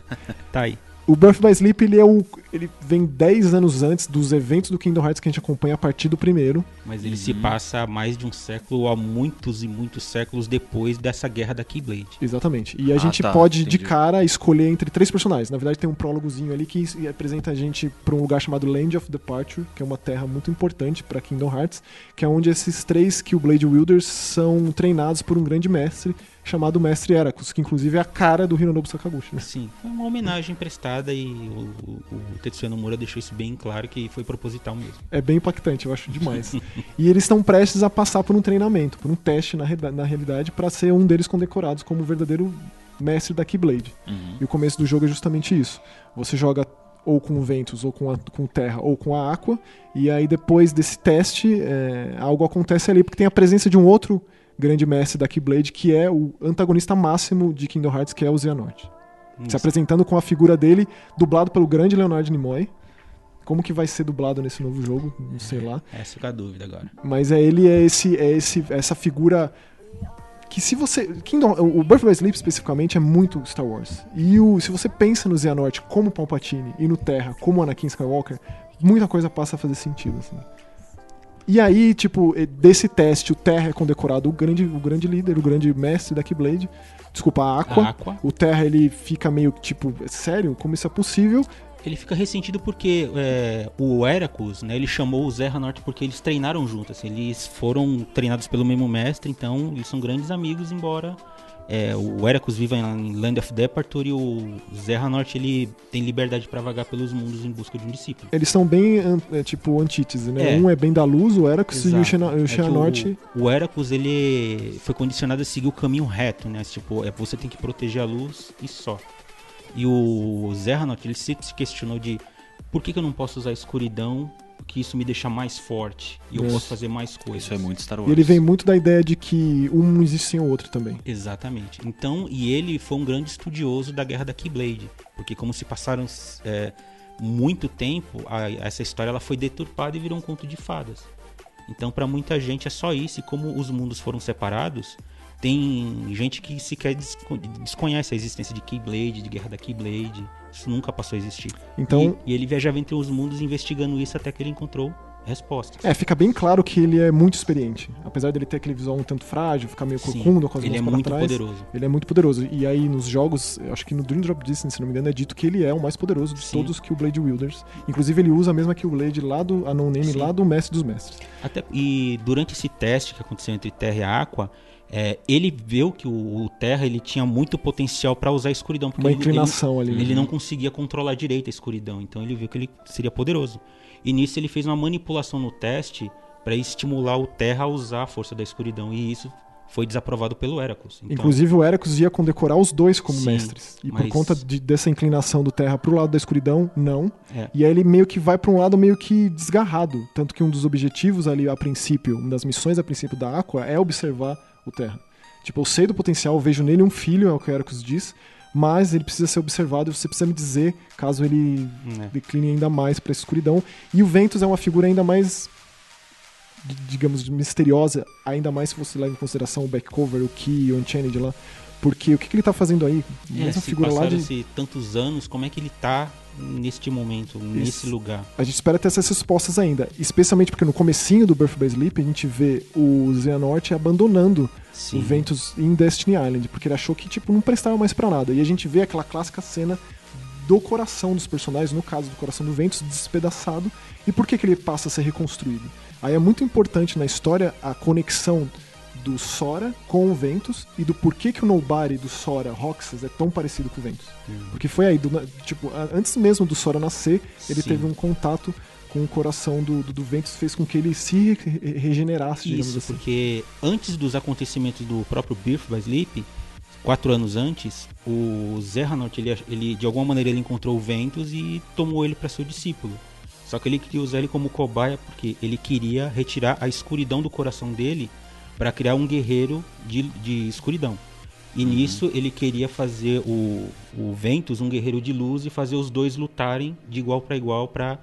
Tá aí. O Birth by Sleep ele é o ele vem 10 anos antes dos eventos do Kingdom Hearts que a gente acompanha a partir do primeiro. Mas ele se Uhum. passa há mais de um século, há muitos e muitos séculos depois dessa guerra da Keyblade. Exatamente. E a Ah, gente tá, pode de entendi. cara escolher entre três personagens. Na verdade tem um prólogozinho ali que apresenta a gente para um lugar chamado Land of Departure, que é uma terra muito importante para Kingdom Hearts, que é onde esses três Killblade Wielders são treinados por um grande mestre chamado Mestre Heracus, que inclusive é a cara do Hironobu Sakaguchi. né? Sim, foi uma homenagem prestada e o, o, o Tetsuya Nomura deixou isso bem claro que foi proposital mesmo. É bem impactante, eu acho demais. [laughs] e eles estão prestes a passar por um treinamento, por um teste na, na realidade, para ser um deles condecorados como o verdadeiro mestre da Keyblade. Uhum. E o começo do jogo é justamente isso. Você joga ou com ventos, ou com, a, com terra, ou com a aqua, e aí depois desse teste, é, algo acontece ali, porque tem a presença de um outro grande mestre da Keyblade, que é o antagonista máximo de Kingdom Hearts, que é o Xehanort. Se apresentando com a figura dele, dublado pelo grande Leonard Nimoy. Como que vai ser dublado nesse novo jogo? Não sei lá. Essa fica a dúvida agora. Mas é ele é esse é esse essa figura que se você Kingdom, o Birth by Sleep especificamente é muito Star Wars. E o, se você pensa no Xehanort como Palpatine e no Terra como Anakin Skywalker, muita coisa passa a fazer sentido assim. E aí, tipo, desse teste, o Terra é condecorado o grande, o grande líder, o grande mestre da Keyblade. Desculpa, a Aqua. A Aqua, O Terra, ele fica meio tipo, sério? Como isso é possível? ele fica ressentido porque é, o Heracus, né, ele chamou o Zé Norte porque eles treinaram juntos, assim, eles foram treinados pelo mesmo mestre, então eles são grandes amigos, embora é, o Heracus viva em Land of Departure e o Zé Norte ele tem liberdade para vagar pelos mundos em busca de um discípulo. Eles são bem, é, tipo, antítese, né? É. Um é bem da luz, o Heracus, e o É que Xehanort... o, o Heracus ele foi condicionado a seguir o caminho reto, né? Tipo, é você tem que proteger a luz e só. E o Zerranot, ele sempre se questionou de por que, que eu não posso usar a escuridão, que isso me deixa mais forte e eu É. posso fazer mais coisas. Isso é muito Star Wars. E ele vem muito da ideia de que um não existe sem o outro também. Exatamente. Então, e ele foi um grande estudioso da guerra da Keyblade, porque como se passaram é, muito tempo, a- essa história ela foi deturpada e virou um conto de fadas. Então, para muita gente é só isso. E como os mundos foram separados, tem gente que sequer desco- desconhece a existência de Keyblade, de guerra da Keyblade. Isso nunca passou a existir. Então, E, e ele viajava entre os mundos investigando isso até que ele encontrou respostas. é, fica bem claro que ele é muito experiente. Apesar dele ter aquele visual um tanto frágil, ficar meio corcunda com as ele mãos é muito trás. poderoso. Ele é muito poderoso. E aí nos jogos, acho que no Dream Drop Distance, se não me engano, é dito que ele é o mais poderoso de Sim. todos os Killblade Wielders. Inclusive ele usa a mesma Killblade lá do a No Name, Sim. lá do Mestre dos Mestres. Até, e durante esse teste que aconteceu entre Terra e Aqua, é, ele viu que o, o Terra ele tinha muito potencial para usar a escuridão. Porque Uma ele, inclinação ali. ele, ele não conseguia controlar direito a escuridão. Então ele viu que ele seria poderoso. E nisso ele fez uma manipulação no teste para estimular o Terra a usar a força da escuridão. E isso foi desaprovado pelo Heracles. Então, Inclusive o Heracus ia condecorar os dois como Sim, mestres. E por mas- conta de- dessa inclinação do Terra pro lado da escuridão, não. É. E aí ele meio que vai pra um lado meio que desgarrado. Tanto que um dos objetivos ali a princípio, uma das missões a princípio da Aqua é observar o Terra. Tipo, eu sei do potencial, vejo nele um filho, é o que o Heracus diz, mas ele precisa ser observado e você precisa me dizer caso ele É. decline ainda mais pra escuridão. E o Ventus é uma figura ainda mais digamos, misteriosa, ainda mais se você leva em consideração o backcover, o Key, o Unchained lá. Porque o que, que ele tá fazendo aí? É, Mesma figura lá de. tantos anos, como é que ele tá neste momento, nesse lugar? A gente espera ter essas respostas ainda. Especialmente porque no comecinho do Birth by Sleep a gente vê o Xehanort abandonando Sim. o Ventus em Destiny Island, porque ele achou que tipo não prestava mais pra nada. E a gente vê aquela clássica cena do coração dos personagens, no caso do coração do Ventus, despedaçado, e por que, que ele passa a ser reconstruído. Aí é muito importante na história a conexão do Sora com o Ventus e do porquê que o Nobody do Sora Roxas é tão parecido com o Ventus. Hum. Porque foi aí, do, tipo, antes mesmo do Sora nascer, ele Sim. teve um contato com o coração do, do, do Ventus, fez com que ele se re- regenerasse, digamos Isso, assim. porque antes dos acontecimentos do próprio Birth by Sleep, quatro anos antes, o Zerranort, ele, ele de alguma maneira ele encontrou o Ventus e tomou ele para seu discípulo. Só que ele queria usar ele como cobaia porque ele queria retirar a escuridão do coração dele para criar um guerreiro de, de escuridão. E nisso ele queria fazer o, o Ventus um guerreiro de luz e fazer os dois lutarem de igual para igual para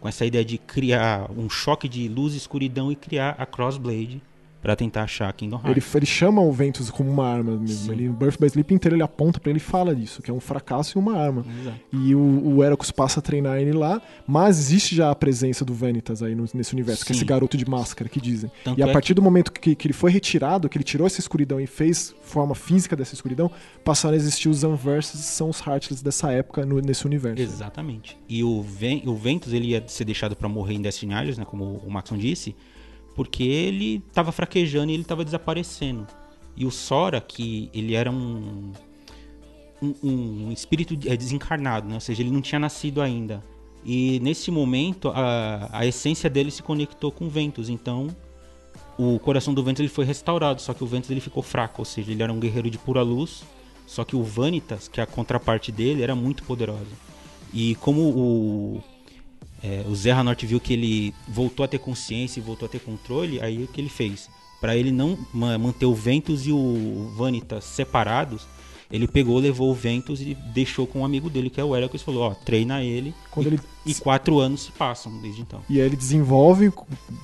com essa ideia de criar um choque de luz e escuridão e criar a Crossblade para tentar achar Kingdom Ele, Hearts. ele chama o Ventus como uma arma mesmo. Sim. Ele, o Birth by Sleep inteiro ele aponta pra ele e fala disso, que é um fracasso e uma arma. Exato. E o, o Heracles passa a treinar ele lá, mas existe já a presença do Vanitas aí no- nesse universo, que é Sim. esse garoto de máscara que dizem. Tanto e a é partir do momento que, que ele foi retirado, que ele tirou essa escuridão e fez forma física dessa escuridão, passaram a existir os Unverses, que são os Heartless dessa época no- nesse universo. Exatamente. E o, Ven o Ventus ele ia ser deixado para morrer em Destiny Isles, né, como o Maxon disse, porque ele tava fraquejando e ele tava desaparecendo. E o Sora, que ele era um um, um espírito é, desencarnado, né? ou seja, ele não tinha nascido ainda. E nesse momento a, a essência dele se conectou com o Ventus, então o coração do Ventus ele foi restaurado, só que o Ventus ele ficou fraco, ou seja, ele era um guerreiro de pura luz, só que o Vanitas, que é a contraparte dele, era muito poderosa. E como o é, o Zé Norte viu que ele voltou a ter consciência e voltou a ter controle, aí o que ele fez? Para ele não ma- manter o Ventus e o Vanitas separados, ele pegou, levou o Ventus e deixou com um amigo dele, que é o Heracles, e falou, ó, treina ele. Quando e, ele- e quatro anos se passam desde então. E aí ele desenvolve,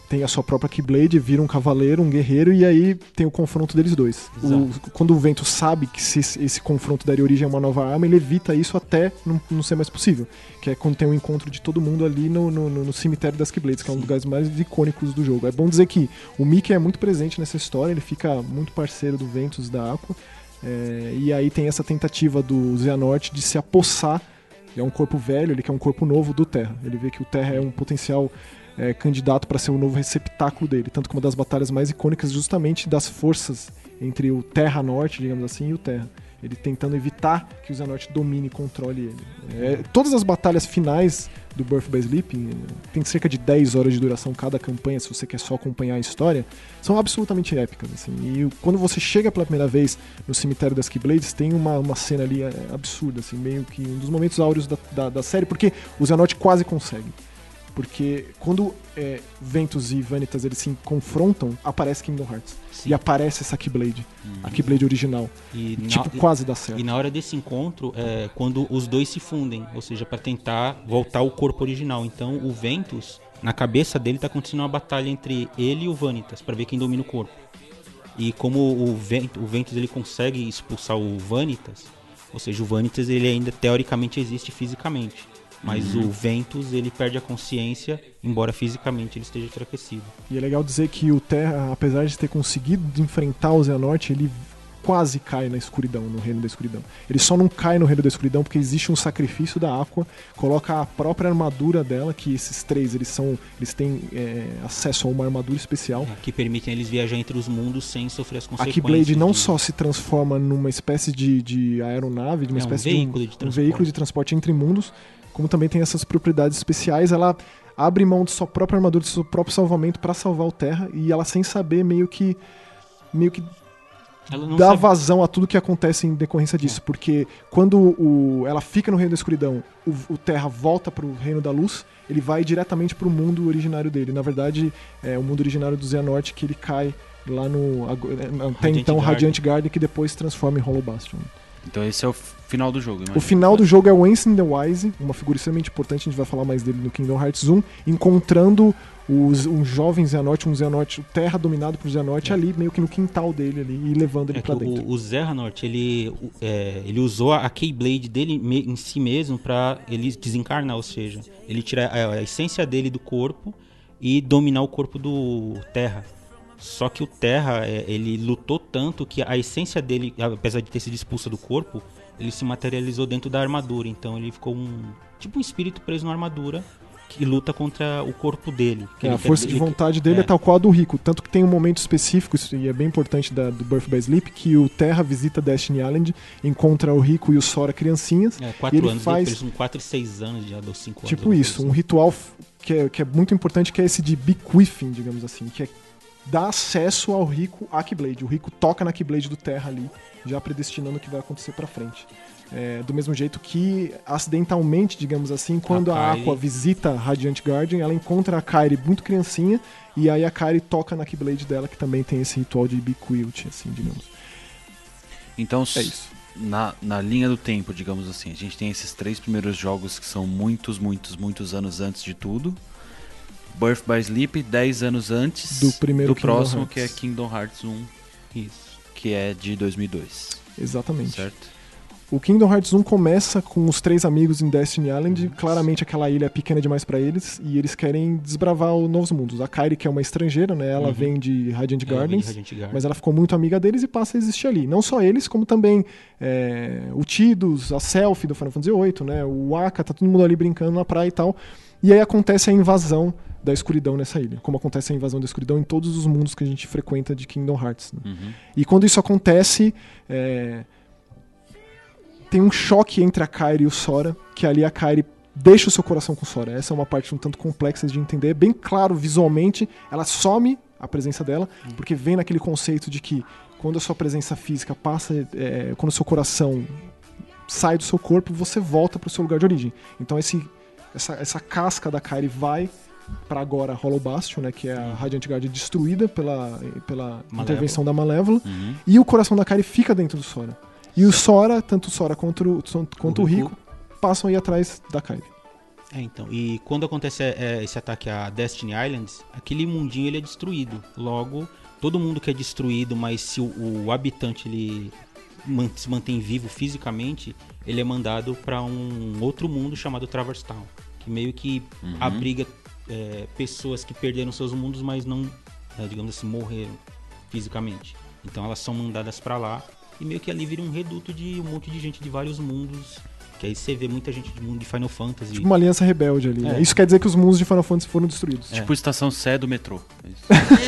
tem a sua própria Keyblade, vira um cavaleiro, um guerreiro, e aí tem o confronto deles dois. O- quando o Vento sabe que se esse, confronto daria origem a uma nova arma, ele evita isso até não, não ser mais possível. Que é quando tem o encontro de todo mundo ali no, no, no- no cemitério das Keyblades, que é um dos lugares mais icônicos do jogo. É bom dizer que o Mickey é muito presente nessa história, ele fica muito parceiro do Ventus e da Aqua. É, e aí tem essa tentativa do Xehanort de se apossar é um corpo velho, ele quer um corpo novo do Terra. Ele vê que o Terra é um potencial é, candidato para ser o novo receptáculo dele. Tanto que uma das batalhas mais icônicas justamente das forças entre o Terra Norte, digamos assim, e o Terra. Ele tentando evitar que o Xehanort domine e controle ele. É, todas as batalhas finais do Birth by Sleep, tem cerca de 10 horas de duração cada campanha, se você quer só acompanhar a história, são absolutamente épicas. Assim. E quando você chega pela primeira vez no cemitério das Keyblades, tem uma, uma cena ali é, absurda, assim, meio que um dos momentos áureos da, da, da série, porque o Xehanort quase consegue. Porque quando é, Ventus e Vanitas eles se confrontam, aparece Kingdom Hearts. Sim. E aparece essa Keyblade, a Keyblade original. E E, na- tipo, quase dá certo. E na hora desse encontro é quando os dois se fundem, ou seja, para tentar voltar ao corpo original. Então o Ventus, na cabeça dele tá acontecendo uma batalha entre ele e o Vanitas para ver quem domina o corpo. E como o Ventus, o Ventus ele consegue expulsar o Vanitas, ou seja, o Vanitas ele ainda teoricamente existe fisicamente, mas o Ventus ele perde a consciência, embora fisicamente ele esteja enfraquecido. E é legal dizer que o Terra, apesar de ter conseguido enfrentar o Xehanort, ele quase cai na escuridão, no reino da escuridão. Ele só não cai no reino da escuridão porque existe um sacrifício da Aqua, coloca a própria armadura dela, que esses três eles são, eles têm é, acesso a uma armadura especial. É, que permitem eles viajar entre os mundos sem sofrer as A consequências. Keyblade não de- só se transforma numa espécie de, de aeronave, de uma É, um espécie veículo de, de um, um transporte. veículo de transporte entre mundos, como também tem essas propriedades especiais. Ela abre mão de sua própria armadura, de seu próprio salvamento para salvar o Terra e ela sem saber meio que meio que Ela não dá sabe- É. vazão a tudo que acontece em decorrência disso, porque quando o, ela fica no reino da escuridão, o, o Terra volta pro reino da luz, ele vai diretamente pro mundo originário dele. Na verdade, é o mundo originário do Xehanort que ele cai lá no é, até Radiant então Garden. Radiant Garden que depois se transforma em Hollow Bastion. Então esse é o final do jogo, O final do jogo é o Ancient the Wise, uma figura extremamente importante, a gente vai falar mais dele no Kingdom Hearts 1, encontrando os, um jovem Xehanort, um Xehanort, terra dominado por Xehanort ali, meio que no quintal dele ali, e levando ele É pra dentro. o, o ele, é, ele usou a Keyblade dele me- em si mesmo pra ele desencarnar, ou seja, ele tirar a, a essência dele do corpo e dominar o corpo do Terra. Só que o Terra, é, ele lutou tanto que a essência dele, apesar de ter sido expulsa do corpo, ele se materializou dentro da armadura. Então ele ficou um tipo um espírito preso na armadura que luta contra o corpo dele. É, a força quer, de vontade dele é. é. tal qual a do Rico. Tanto que tem um momento específico, e é bem importante da, do Birth by Sleep, que o Terra visita Destiny Island, encontra o Rico e o Sora criancinhas. É, quatro anos, faz... eles são 4 e 6 anos já, dos 5 anos. Tipo isso, um ritual que é, que é muito importante, que é esse de bequeathing, digamos assim, que é dar acesso ao Rico à Keyblade. O Rico toca na Keyblade do Terra ali, já predestinando o que vai acontecer para frente. É, do mesmo jeito que, acidentalmente, digamos assim, quando a, a Aqua visita Radiant Guardian, ela encontra a Kairi muito criancinha, e aí a Kairi toca na Keyblade dela, que também tem esse ritual de Bequilt, assim, digamos. Então, é isso. Na, na linha do tempo, digamos assim, a gente tem esses três primeiros jogos que são muitos, muitos, muitos anos antes de tudo. Birth by Sleep, 10 anos antes do, primeiro do próximo, Hearts. que é Kingdom Hearts 1. Isso. Que é de 2002. Exatamente. Certo? O Kingdom Hearts 1 começa com os três amigos em Destiny Island. Claramente aquela ilha é pequena demais para eles e eles querem desbravar os novos mundos. A Kairi, que é uma estrangeira, né? Ela uhum. vem de Radiant Gardens, de Radiant Garden. mas ela ficou muito amiga deles e passa a existir ali. Não só eles, como também é, o Tidus, a Selfie do Final Fantasy VIII, né? O Aka, tá todo mundo ali brincando na praia e tal. E aí acontece a invasão da escuridão nessa ilha, como acontece a invasão da escuridão em todos os mundos que a gente frequenta de Kingdom Hearts. Né? Uhum. E quando isso acontece, é, tem um choque entre a Kairi e o Sora, que ali a Kairi deixa o seu coração com o Sora. Essa é uma parte um tanto complexa de entender. É bem claro visualmente, ela some a presença dela, uhum. porque vem naquele conceito de que quando a sua presença física passa, é, quando o seu coração sai do seu corpo, você volta para o seu lugar de origem. Então esse, essa, essa casca da Kairi vai para agora Hollow Bastion, né, que é a Radiant Guard destruída pela, pela intervenção da Malévola, uhum. e o coração da Kairi fica dentro do Sora. E o Sora, tanto o Sora quanto o, quanto o, Rico, passam aí atrás da Kairi. É, então. E quando acontece é, esse ataque a Destiny Islands, aquele mundinho ele é destruído. Logo, todo mundo que é destruído, mas se o, o habitante ele se mantém vivo fisicamente, ele é mandado para um outro mundo chamado Traverse Town, que meio que uhum. abriga é, pessoas que perderam seus mundos, mas não, é, digamos assim, morreram fisicamente. Então elas são mandadas para lá e meio que ali vira um reduto de um monte de gente de vários mundos. Que aí você vê muita gente de mundo de Final Fantasy. Tipo uma aliança rebelde ali. Né? É. Né? Isso quer dizer que os mundos de Final Fantasy foram destruídos. É. Tipo estação Sé do metrô.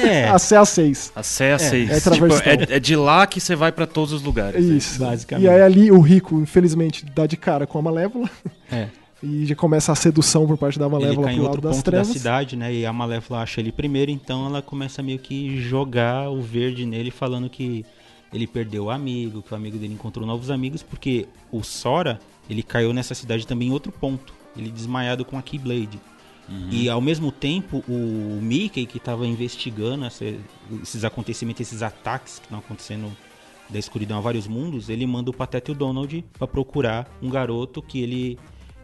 É. [laughs] a Sé A6. A Sé A6. É, é, tipo, é, é, de lá que você vai para todos os lugares. Isso. Basicamente. E aí ali o rico, infelizmente, dá de cara com a Malévola. É. [laughs] E já começa a sedução por parte da Malévola ele pro lado das trevas. da cidade, né? E a Malévola acha ele primeiro, então ela começa meio que jogar o verde nele, falando que ele perdeu o amigo, que o amigo dele encontrou novos amigos, porque o Sora, ele caiu nessa cidade também em outro ponto. Ele desmaiado com a Keyblade. Uhum. E ao mesmo tempo, o Mickey, que estava investigando essa, esses acontecimentos, esses ataques que estão acontecendo da escuridão a vários mundos, ele manda o Pateta e o Donald para procurar um garoto que ele.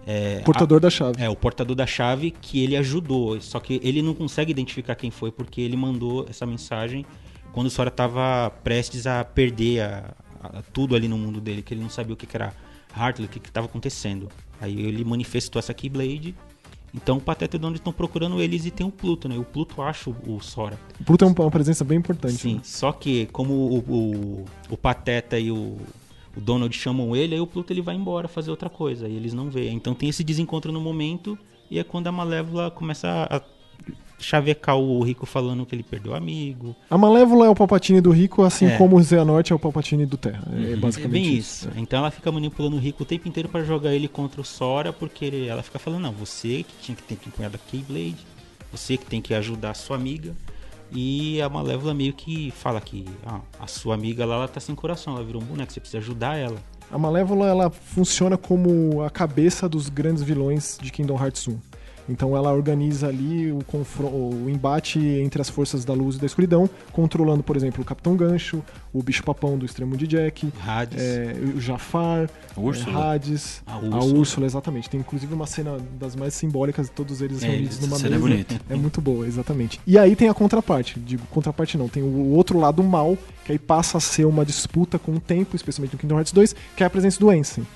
É, portador a, da chave. É, o portador da chave que ele ajudou. Só que ele não consegue identificar quem foi, porque ele mandou essa mensagem quando o Sora estava prestes a perder a, a, tudo ali no mundo dele, que ele não sabia o que, que era Heartley, o que estava acontecendo. Aí ele manifestou essa Keyblade. Então o Pateta e o Donald estão procurando eles e tem o Pluto, né? O Pluto acha o Sora. O Pluto é uma presença bem importante. Sim, né? só que como o, o, o Pateta e o, o Donald chamam ele, aí o Pluto ele vai embora fazer outra coisa, e eles não veem. Então tem esse desencontro no momento, e é quando a Malévola começa a chavecar o Rico falando que ele perdeu amigo. A Malévola é o Palpatine do Rico, assim é. como o Xehanort é o Palpatine do Terra. É uhum. É basicamente é isso. isso. Então ela fica manipulando o Rico o tempo inteiro para jogar ele contra o Sora, porque ele, ela fica falando, não, você que tinha que ter que empunhar da Keyblade, você que tem que ajudar a sua amiga. E a Malévola meio que fala que ah, a sua amiga lá ela tá sem coração, ela virou um boneco, você precisa ajudar ela. A Malévola ela funciona como a cabeça dos grandes vilões de Kingdom Hearts 1. Então ela organiza ali o, o, embate entre as forças da luz e da escuridão, controlando, por exemplo, o Capitão Gancho, o Bicho Papão do extremo de Jack, Hades. É, o Jafar, Úrsula. É, Hades, a Úrsula. a Úrsula. exatamente. Tem inclusive uma cena das mais simbólicas de todos eles é, reunidos numa mesa. É, bonita. é muito boa, exatamente. E aí tem a contraparte, digo, contraparte não, tem o outro lado mal, que aí passa a ser uma disputa com o tempo, especialmente no Kingdom Hearts 2, que é a presença do Ensign.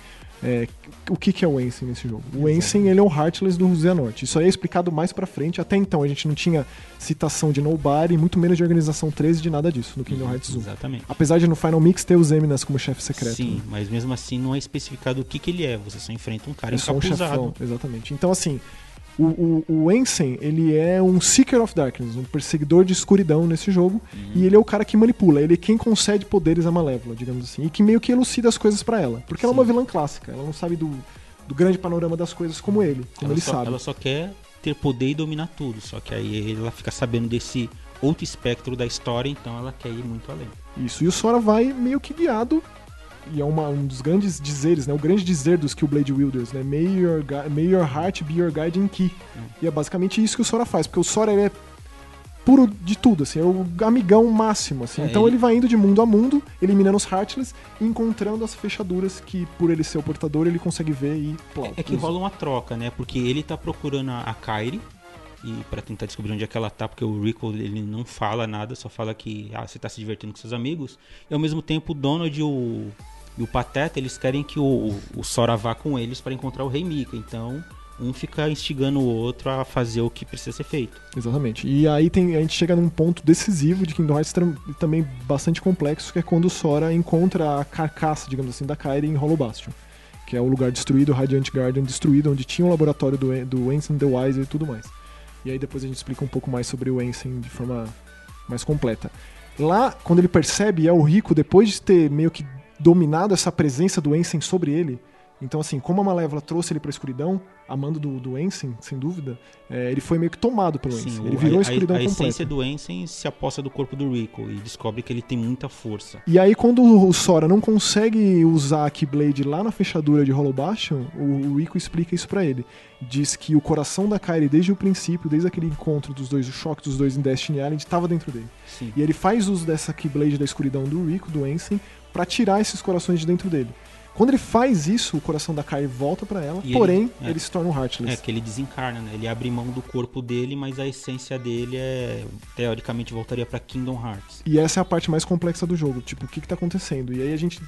É, o que, que é o Ensign nesse jogo? O Ensign ele é o Heartless do Xehanort. Isso aí é explicado mais pra frente. Até então a gente não tinha citação de Nobody, muito menos de Organização 13, de nada disso no Kingdom Hearts 1. Exatamente. Apesar de no Final Mix ter os Eminas como chefe secreto. Sim, né? mas mesmo assim não é especificado o que, que ele é. Você só enfrenta um cara É só um chefão, exatamente. Então, assim, o, o, o Ensign, ele é um Seeker of Darkness, um perseguidor de escuridão nesse jogo, e ele é o cara que manipula, ele é quem concede poderes à Malévola, digamos assim, e que meio que elucida as coisas pra ela. Porque ela é uma Sim. vilã clássica, ela não sabe do, do grande panorama das coisas como ele, como ela, ele só, sabe. ela só quer ter poder e dominar tudo. Só que aí ela fica sabendo desse outro espectro da história, então ela quer ir muito além. Isso, e o Sora vai meio que guiado, e é uma- um dos grandes dizeres, né? O grande dizer dos Killblade Wielders, né? May your, may your heart be your guiding key. E é basicamente isso que o Sora faz, porque o Sora é puro de tudo, assim, é o amigão máximo, assim. É, então ele- ele... vai indo de mundo a mundo, eliminando os Heartless e encontrando as fechaduras que, por ele ser o portador, ele consegue ver e... Plá, É que usa. rola uma troca, né? Porque ele tá procurando a, a Kairi e para tentar descobrir onde é que ela tá, porque o Rico ele não fala nada, só fala que ah, você tá se divertindo com seus amigos. E ao mesmo tempo o Donald e o, e o Pateta, eles querem que o, o Sora vá com eles para encontrar o Rei Mika. Então, um fica instigando o outro a fazer o que precisa ser feito. Exatamente. E aí tem, a gente chega num ponto decisivo de Kingdom Hearts tam- também bastante complexo, que é quando o Sora encontra a carcaça, digamos assim, da Kairi em Hollow Bastion. Que é o lugar destruído, o Radiant Garden destruído, onde tinha o laboratório do, do Ensign, The Wise e tudo mais. E aí depois a gente explica um pouco mais sobre o Ensign de forma mais completa. Lá, quando ele percebe, é o Rico, depois de ter meio que dominado essa presença do Ensign sobre ele, então assim, como a Malévola trouxe ele pra escuridão, a mando do, do Ensign, sem dúvida, é, ele foi meio que tomado pelo Ensign. Sim, ele virou a, a, escuridão a, a completa. essência do Ensign se aposta do corpo do Rico e descobre que ele tem muita força. E aí, quando o Sora não consegue usar a Keyblade lá na fechadura de Hollow Bastion, o, o Rico explica isso pra ele. Diz que o coração da Kairi, desde o princípio, desde aquele encontro dos dois, o choque dos dois em Destiny Island, estava dentro dele. Sim. E ele faz uso dessa Keyblade da escuridão do Rico, do Ensign, pra tirar esses corações de dentro dele. Quando ele faz isso, o coração da Kairi volta pra ela, E ele- porém, é. ele se torna um É Heartless. que ele desencarna, né? Ele abre mão do corpo dele, mas a essência dele é teoricamente voltaria pra Kingdom Hearts. E essa é a parte mais complexa do jogo, tipo, o que que tá acontecendo? E aí a gente...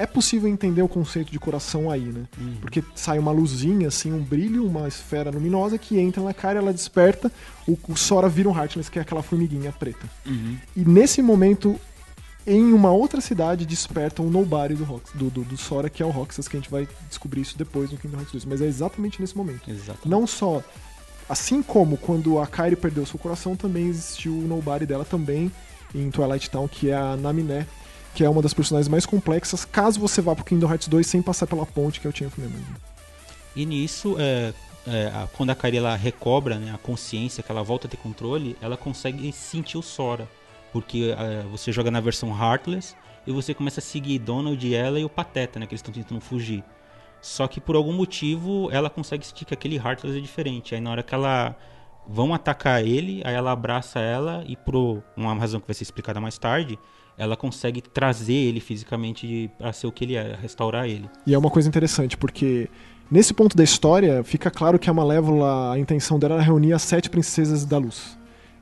É possível entender o conceito de coração aí, né? Porque sai uma luzinha, assim, um brilho, uma esfera luminosa que entra na cara, ela desperta, o, o Sora vira um Heartless, que é aquela formiguinha preta. E nesse momento, em uma outra cidade, desperta o Nobody do, Rox, do, do, do Sora, que é o Roxas, que a gente vai descobrir isso depois no Kingdom Hearts 2. Mas é exatamente nesse momento. Exato. Não só... Assim como quando a Kairi perdeu seu coração, também existiu o Nobody dela também em Twilight Town, que é a Naminé, que é uma das personagens mais complexas, caso você vá pro Kingdom Hearts 2 sem passar pela ponte, que é o Chain of Memory. E nisso, é, é, quando a Kairi ela recobra né, a consciência, que ela volta a ter controle, ela consegue sentir o Sora. Porque é, você joga na versão Heartless e você começa a seguir Donald, ela e o Pateta, né? Que eles estão tentando fugir. Só que por algum motivo ela consegue sentir que aquele Heartless é diferente. Aí na hora que ela vão atacar ele, aí ela abraça ela e por uma razão que vai ser explicada mais tarde, ela consegue trazer ele fisicamente para ser o que ele é, restaurar ele. E é uma coisa interessante, porque nesse ponto da história fica claro que a Malévola, a intenção dela era reunir as sete princesas da luz.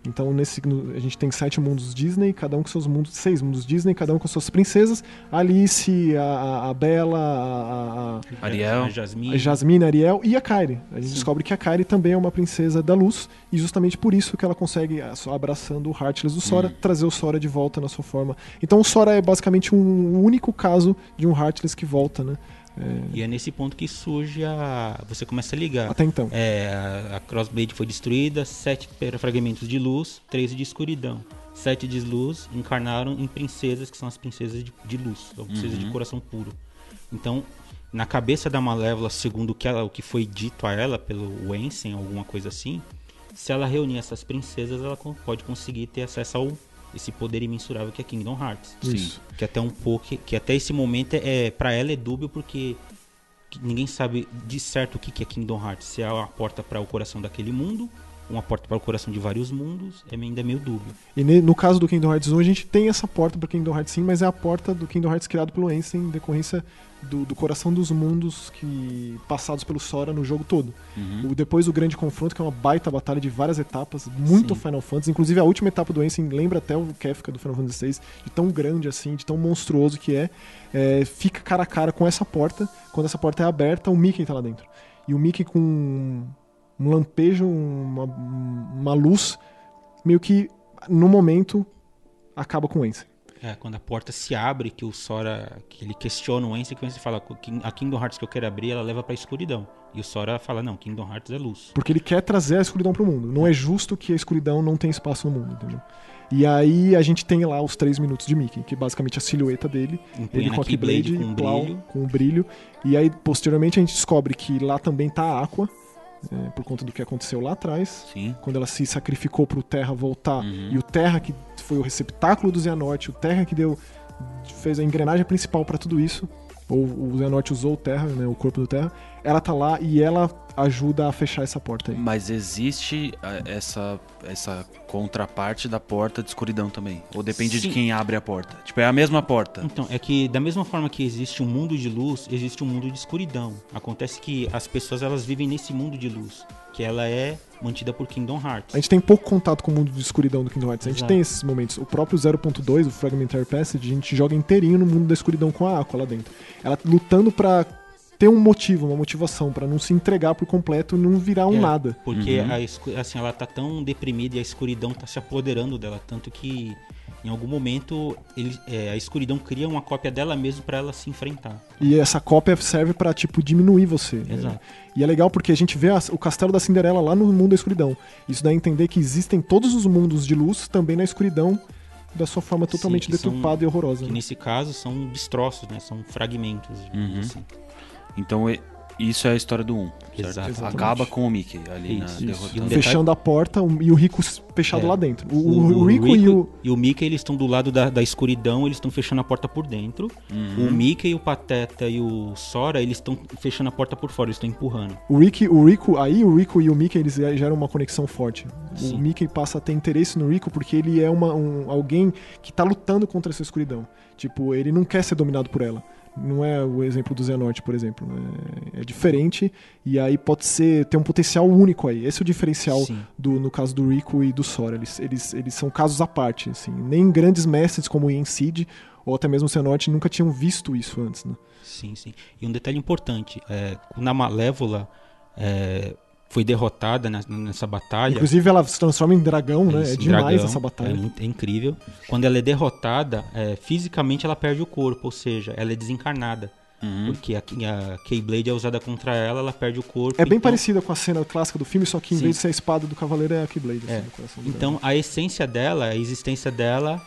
Então nesse, no- a gente tem sete mundos Disney, cada um com seus mundos, seis mundos Disney, cada um com suas princesas. A Alice, a, a, a Bela, a, a, Ariel. A Jasmine. a Jasmine, a Ariel e a Kairi. A gente descobre que a Kairi também é uma princesa da luz, e justamente por isso que ela consegue, só abraçando o Heartless do Sora, trazer o Sora de volta na sua forma. Então o Sora é basicamente um único caso de um Heartless que volta, né? E é nesse ponto que surge a. Você começa a ligar. Até então. É, a- a Crossblade foi destruída, sete fragmentos de luz, 13 de escuridão. Sete de luz encarnaram em princesas, que são as princesas de, de luz, ou princesas de coração puro. Então, na cabeça da Malévola, segundo o que, ela, o que foi dito a ela pelo Wensen, alguma coisa assim, se ela reunir essas princesas, ela pode conseguir ter acesso ao esse poder imensurável que é Kingdom Hearts. Isso. Que até um pouco, que até esse momento é, para ela é dúbio porque que ninguém sabe de certo o que que é Kingdom Hearts. Se é a porta para o coração daquele mundo uma porta para o coração de vários mundos, é ainda meio dúbio. E no caso do Kingdom Hearts 1, a gente tem essa porta para Kingdom Hearts sim, mas é a porta do Kingdom Hearts criado pelo Ansem em decorrência do, do coração dos mundos que passados pelo Sora no jogo todo. Uhum. O- depois do grande confronto, que é uma baita batalha de várias etapas, muito Sim. Final Fantasy. Inclusive a última etapa do Ansem lembra até o Kefka do Final Fantasy VI, de tão grande assim, de tão monstruoso que é. É, fica cara a cara com essa porta. Quando essa porta é aberta, o Mickey tá lá dentro. E o Mickey com um, lampejo, uma, uma luz, meio que no momento acaba com o Ansem. É, quando a porta se abre, que o Sora, que ele questiona o que o Ansem fala, "King- a Kingdom Hearts que eu quero abrir, ela leva pra escuridão. E o Sora fala, não, Kingdom Hearts é luz. Porque ele quer trazer a escuridão pro mundo. Não é justo que a escuridão não tenha espaço no mundo, entendeu? E aí a gente tem lá os três minutos de Mickey, que é basicamente a silhueta dele, Empunha ele com a Keyblade, Keyblade com um plau, brilho. com um brilho. E aí, posteriormente, a gente descobre que lá também tá a Aqua, é, por conta do que aconteceu lá atrás. Sim. Quando ela se sacrificou pro Terra voltar. Uhum. E o Terra, que foi o receptáculo do Xehanort, o Terra que deu fez a engrenagem principal pra tudo isso. Ou o Xehanort usou o Terra, né, o corpo do Terra. Ela tá lá e ela ajuda a fechar essa porta aí. Mas existe ah, essa, essa contraparte da porta de escuridão também? Ou depende de Sim. quem abre a porta? Tipo, é a mesma porta. Então, é que da mesma forma que existe um mundo de luz, existe um mundo de escuridão. Acontece que as pessoas elas vivem nesse mundo de luz, que ela é mantida por Kingdom Hearts. A gente tem pouco contato com o mundo de escuridão do Kingdom Hearts. A gente Exato. tem esses momentos. O próprio 0.2, o Fragmentary Passage, a gente joga inteirinho no mundo da escuridão com a Aqua lá dentro. Ela lutando pra ter um motivo, uma motivação, pra não se entregar por completo e não virar um É. nada. Porque Uhum. a assim, ela tá tão deprimida e a escuridão tá se apoderando dela, tanto que em algum momento ele, é, a escuridão cria uma cópia dela mesmo pra ela se enfrentar. E essa cópia serve pra, tipo, diminuir você. né? Exato. E é legal porque a gente vê as- o castelo da Cinderela lá no mundo da escuridão. Isso dá a entender que existem todos os mundos de luz também na escuridão, da sua forma totalmente são- deturpada e horrorosa. Que né? nesse caso são destroços, né? São fragmentos. digamos Uhum. assim. Então isso é a história do 1. certo? Exato. Exatamente. Acaba com o Mickey ali na Isso, isso. derrota. E um detalhe- Fechando a porta um- e o Rico fechado É. lá dentro. O, o- o Rico, e o. e o Mickey eles estão do lado da, da escuridão, eles estão fechando a porta por dentro. Uhum. O Mickey, o Pateta e o Sora, eles estão fechando a porta por fora, eles estão empurrando. O Rick, o Rico, aí o Rico e o Mickey eles geram uma conexão forte. O Sim. Mickey passa a ter interesse no Rico porque ele é uma, um, alguém que tá lutando contra essa escuridão. Tipo, ele não quer ser dominado por ela. Não é o exemplo do Xehanort, por exemplo. É, é diferente e aí pode ser ter um potencial único aí. Esse é o diferencial Sim. do, no caso do Rico e do Sora. Eles, eles, eles são casos à parte. Assim. Nem grandes mestres como o Ian Seed ou até mesmo o Xehanort nunca tinham visto isso antes. Né? Sim, sim. E um detalhe importante, é, quando a Malévola é, foi derrotada nessa, nessa batalha... Inclusive ela se transforma em dragão, né? Esse É demais dragão, essa batalha. É, muito- é incrível. Quando ela é derrotada, é, fisicamente ela perde o corpo, ou seja, ela é desencarnada. Uhum. Porque a, a Keyblade é usada contra ela, ela perde o corpo. É bem então- parecida com a cena clássica do filme, só que em Sim. vez de ser a espada do cavaleiro é a Keyblade. assim, É. Então a essência dela, a existência dela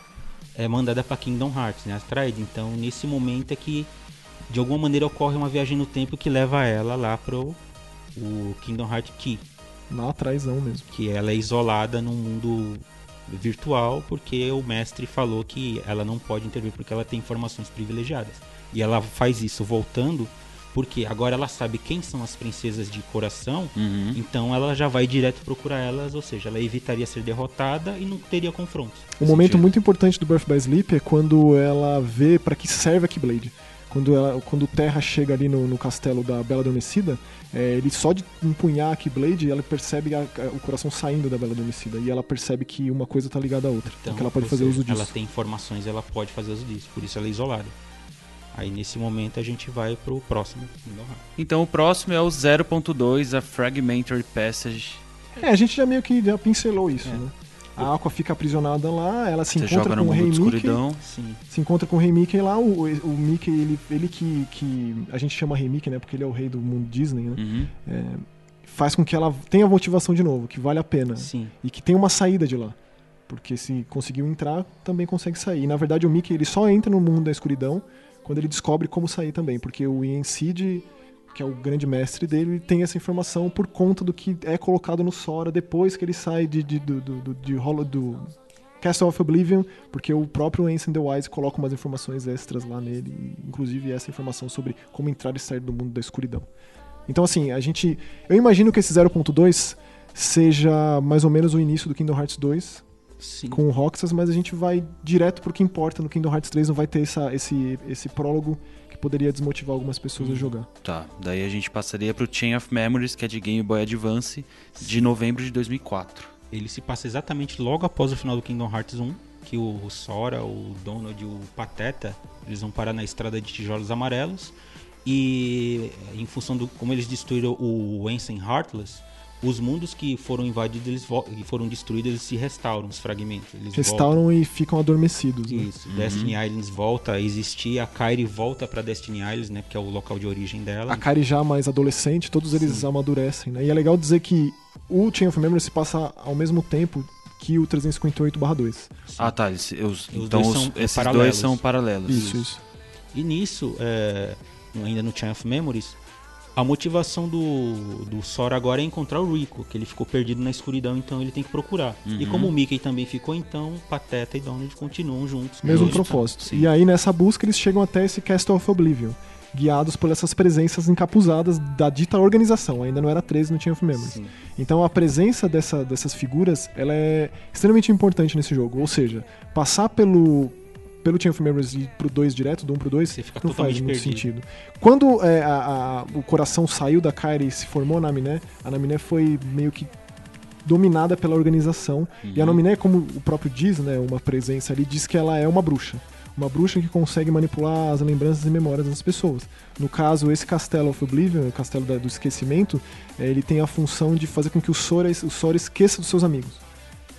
é mandada pra Kingdom Hearts, né? Atraída. Então nesse momento é que de alguma maneira ocorre uma viagem no tempo que leva ela lá pro o Kingdom Heart Key. Lá atrásão mesmo. que ela é isolada num mundo virtual porque o mestre falou que ela não pode intervir porque ela tem informações privilegiadas. E ela faz isso voltando porque agora ela sabe quem são as princesas de coração Uhum. então ela já vai direto procurar elas, ou seja, ela evitaria ser derrotada e não teria confrontos. Um momento sentido. muito importante do Birth by Sleep é quando ela vê pra que serve a Keyblade. Quando, ela, quando o Terra chega ali no, no castelo da Bela Adormecida, é, ele só de empunhar a Keyblade, ela percebe a- a- o coração saindo da Bela Adormecida. E ela percebe que uma coisa tá ligada à outra. Então, que ela pode fazer uso disso. Ela tem informações, ela pode fazer uso disso, por isso ela é isolada. Aí nesse momento a gente vai pro próximo. Então o próximo é o 0.2, a Fragmentary Passage. É, a gente já meio que já pincelou isso, É. né? A Aqua fica aprisionada lá, ela se Você encontra com o Rei Mickey. Sim. se encontra com o Rei Mickey lá, o, o Mickey, ele, ele que, que a gente chama Rei Mickey, né, porque ele é o rei do mundo Disney, né, Uhum. faz com que ela tenha motivação de novo, que vale a pena, Sim. e que tenha uma saída de lá. Porque se conseguiu entrar, também consegue sair. E, na verdade, o Mickey ele só entra no mundo da escuridão quando ele descobre como sair também, porque o Ian Seed, que é o grande mestre dele, ele tem essa informação por conta do que é colocado no Sora depois que ele sai de, de, do, do, de Hollow- do Castle of Oblivion, porque o próprio Ancient the Wise coloca umas informações extras lá nele, inclusive essa informação sobre como entrar e sair do mundo da escuridão. Então, assim, a gente. Eu imagino que esse 0.2 seja mais ou menos o início do Kingdom Hearts 2 Sim. com o Roxas, mas a gente vai direto pro que importa no Kingdom Hearts 3, não vai ter essa, esse, esse prólogo poderia desmotivar algumas pessoas a jogar. Tá, daí a gente passaria pro Chain of Memories, que é de Game Boy Advance, de novembro de 2004. Ele se passa exatamente logo após o final do Kingdom Hearts 1, que o Sora, o Donald e o Pateta, eles vão parar na estrada de tijolos amarelos e em função do como eles destruíram o Ensign Heartless, os mundos que foram invadidos, eles que foram destruídos, eles se restauram, os fragmentos. Eles Restauram e ficam adormecidos. Né? Isso, Destiny Islands volta a existir, a Kairi volta pra Destiny Islands, né, porque é o local de origem dela. A Kari já mais adolescente, todos eles Sim. amadurecem, né? E é legal dizer que o Chain of Memories se passa ao mesmo tempo que o 358/2. Ah, tá. eles- os- Os então dois os- esses paralelos. dois são paralelos. Isso, isso. E nisso, é, ainda no Chain of Memories, a motivação do, do Sora agora é encontrar o Rico, que ele ficou perdido na escuridão, então ele tem que procurar. E como o Mickey também ficou, então Pateta e Donald continuam juntos. Mesmo propósito. sim. E aí nessa busca eles chegam até esse Castle of Oblivion, guiados por essas presenças encapuzadas da dita organização. Ainda não era 13 no Chain of Memories. Sim. Então a presença dessa- dessas figuras ela é extremamente importante nesse jogo. Ou seja, passar pelo pelo Chain of Memories e ir pro 2 direto, do 1 pro 2, Você fica não faz muito perdido. sentido. Quando é, a- a- o coração saiu da Kairi e se formou a Naminé, a Naminé foi meio que dominada pela organização. E a Naminé, como o próprio diz, né, uma presença ali, diz que ela é uma bruxa. Uma bruxa que consegue manipular as lembranças e memórias das pessoas. No caso, esse Castelo of Oblivion, o Castelo da- do Esquecimento, eh, ele tem a função de fazer com que o Sora, o Sora esqueça dos seus amigos.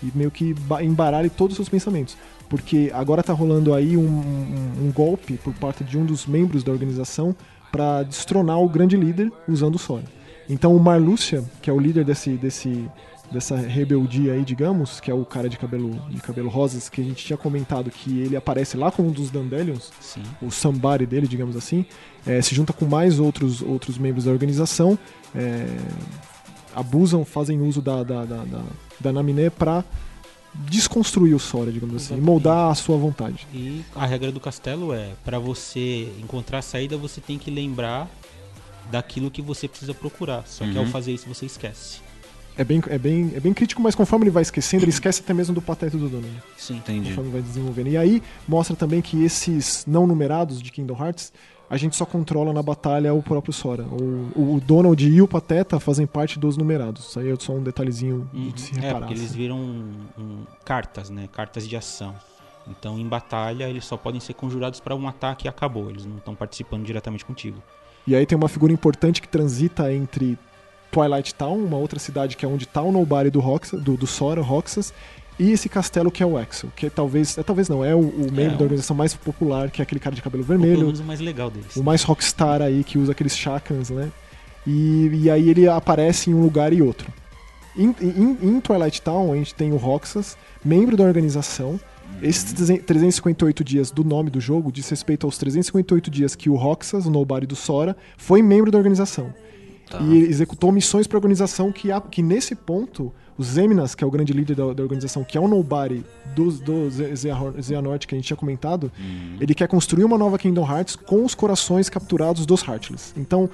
E meio que ba- embaralhe todos os seus pensamentos. Porque agora tá rolando aí um, um- um golpe por parte de um dos membros da organização para destronar o grande líder usando o Sora. Então o Marluxia, que é o líder desse, desse, dessa rebeldia aí, digamos, que é o cara de cabelo, de cabelo rosas, que a gente tinha comentado que ele aparece lá como um dos Dandelions, Sim. o somebody dele, digamos assim, é, se junta com mais outros, outros membros da organização, é, abusam, fazem uso da, da, da, da, da Naminé pra desconstruir o Sora, digamos assim, e Exatamente. moldar a sua vontade. E a regra do castelo é, para você encontrar a saída, você tem que lembrar daquilo que você precisa procurar. Só que ao Uhum. fazer isso, você esquece. É bem, é, bem, é bem crítico, mas conforme ele vai esquecendo, ele esquece até mesmo do pateta do dono. Sim. Entendi. Conforme vai desenvolvendo. E aí mostra também que esses não numerados de Kingdom Hearts, a gente só controla na batalha o próprio Sora. O, o Donald e o Pateta fazem parte dos numerados. Isso aí é só um detalhezinho Uhum. de se É, reparar. porque eles assim. viram um, cartas, né? Cartas de ação. Então, em batalha, eles só podem ser conjurados para um ataque e acabou. Eles não estão participando diretamente contigo. E aí tem uma figura importante que transita entre Twilight Town, uma outra cidade que é onde tá o Nobody do, Roxa, do, do Sora, Roxas, e esse castelo que é o Axel, que é talvez, é, talvez não, é o, o membro É, da organização mais popular, que é aquele cara de cabelo pelo vermelho, menos o mais legal deles. o mais rockstar aí, que usa aqueles chakrams, né? E, e aí ele aparece em um lugar e outro. Em, em- em Twilight Town, a gente tem o Roxas, membro da organização. Esses 358 dias do nome do jogo diz respeito aos 358 dias que o Roxas, o Nobody do Sora, foi membro da organização. Tá. E executou missões para a organização que, que nesse ponto, o Zeminas, que é o grande líder da, da organização, que é o Nobody do, do Xehanort que a gente tinha comentado, ele quer construir uma nova Kingdom Hearts com os corações capturados dos Heartless. Então,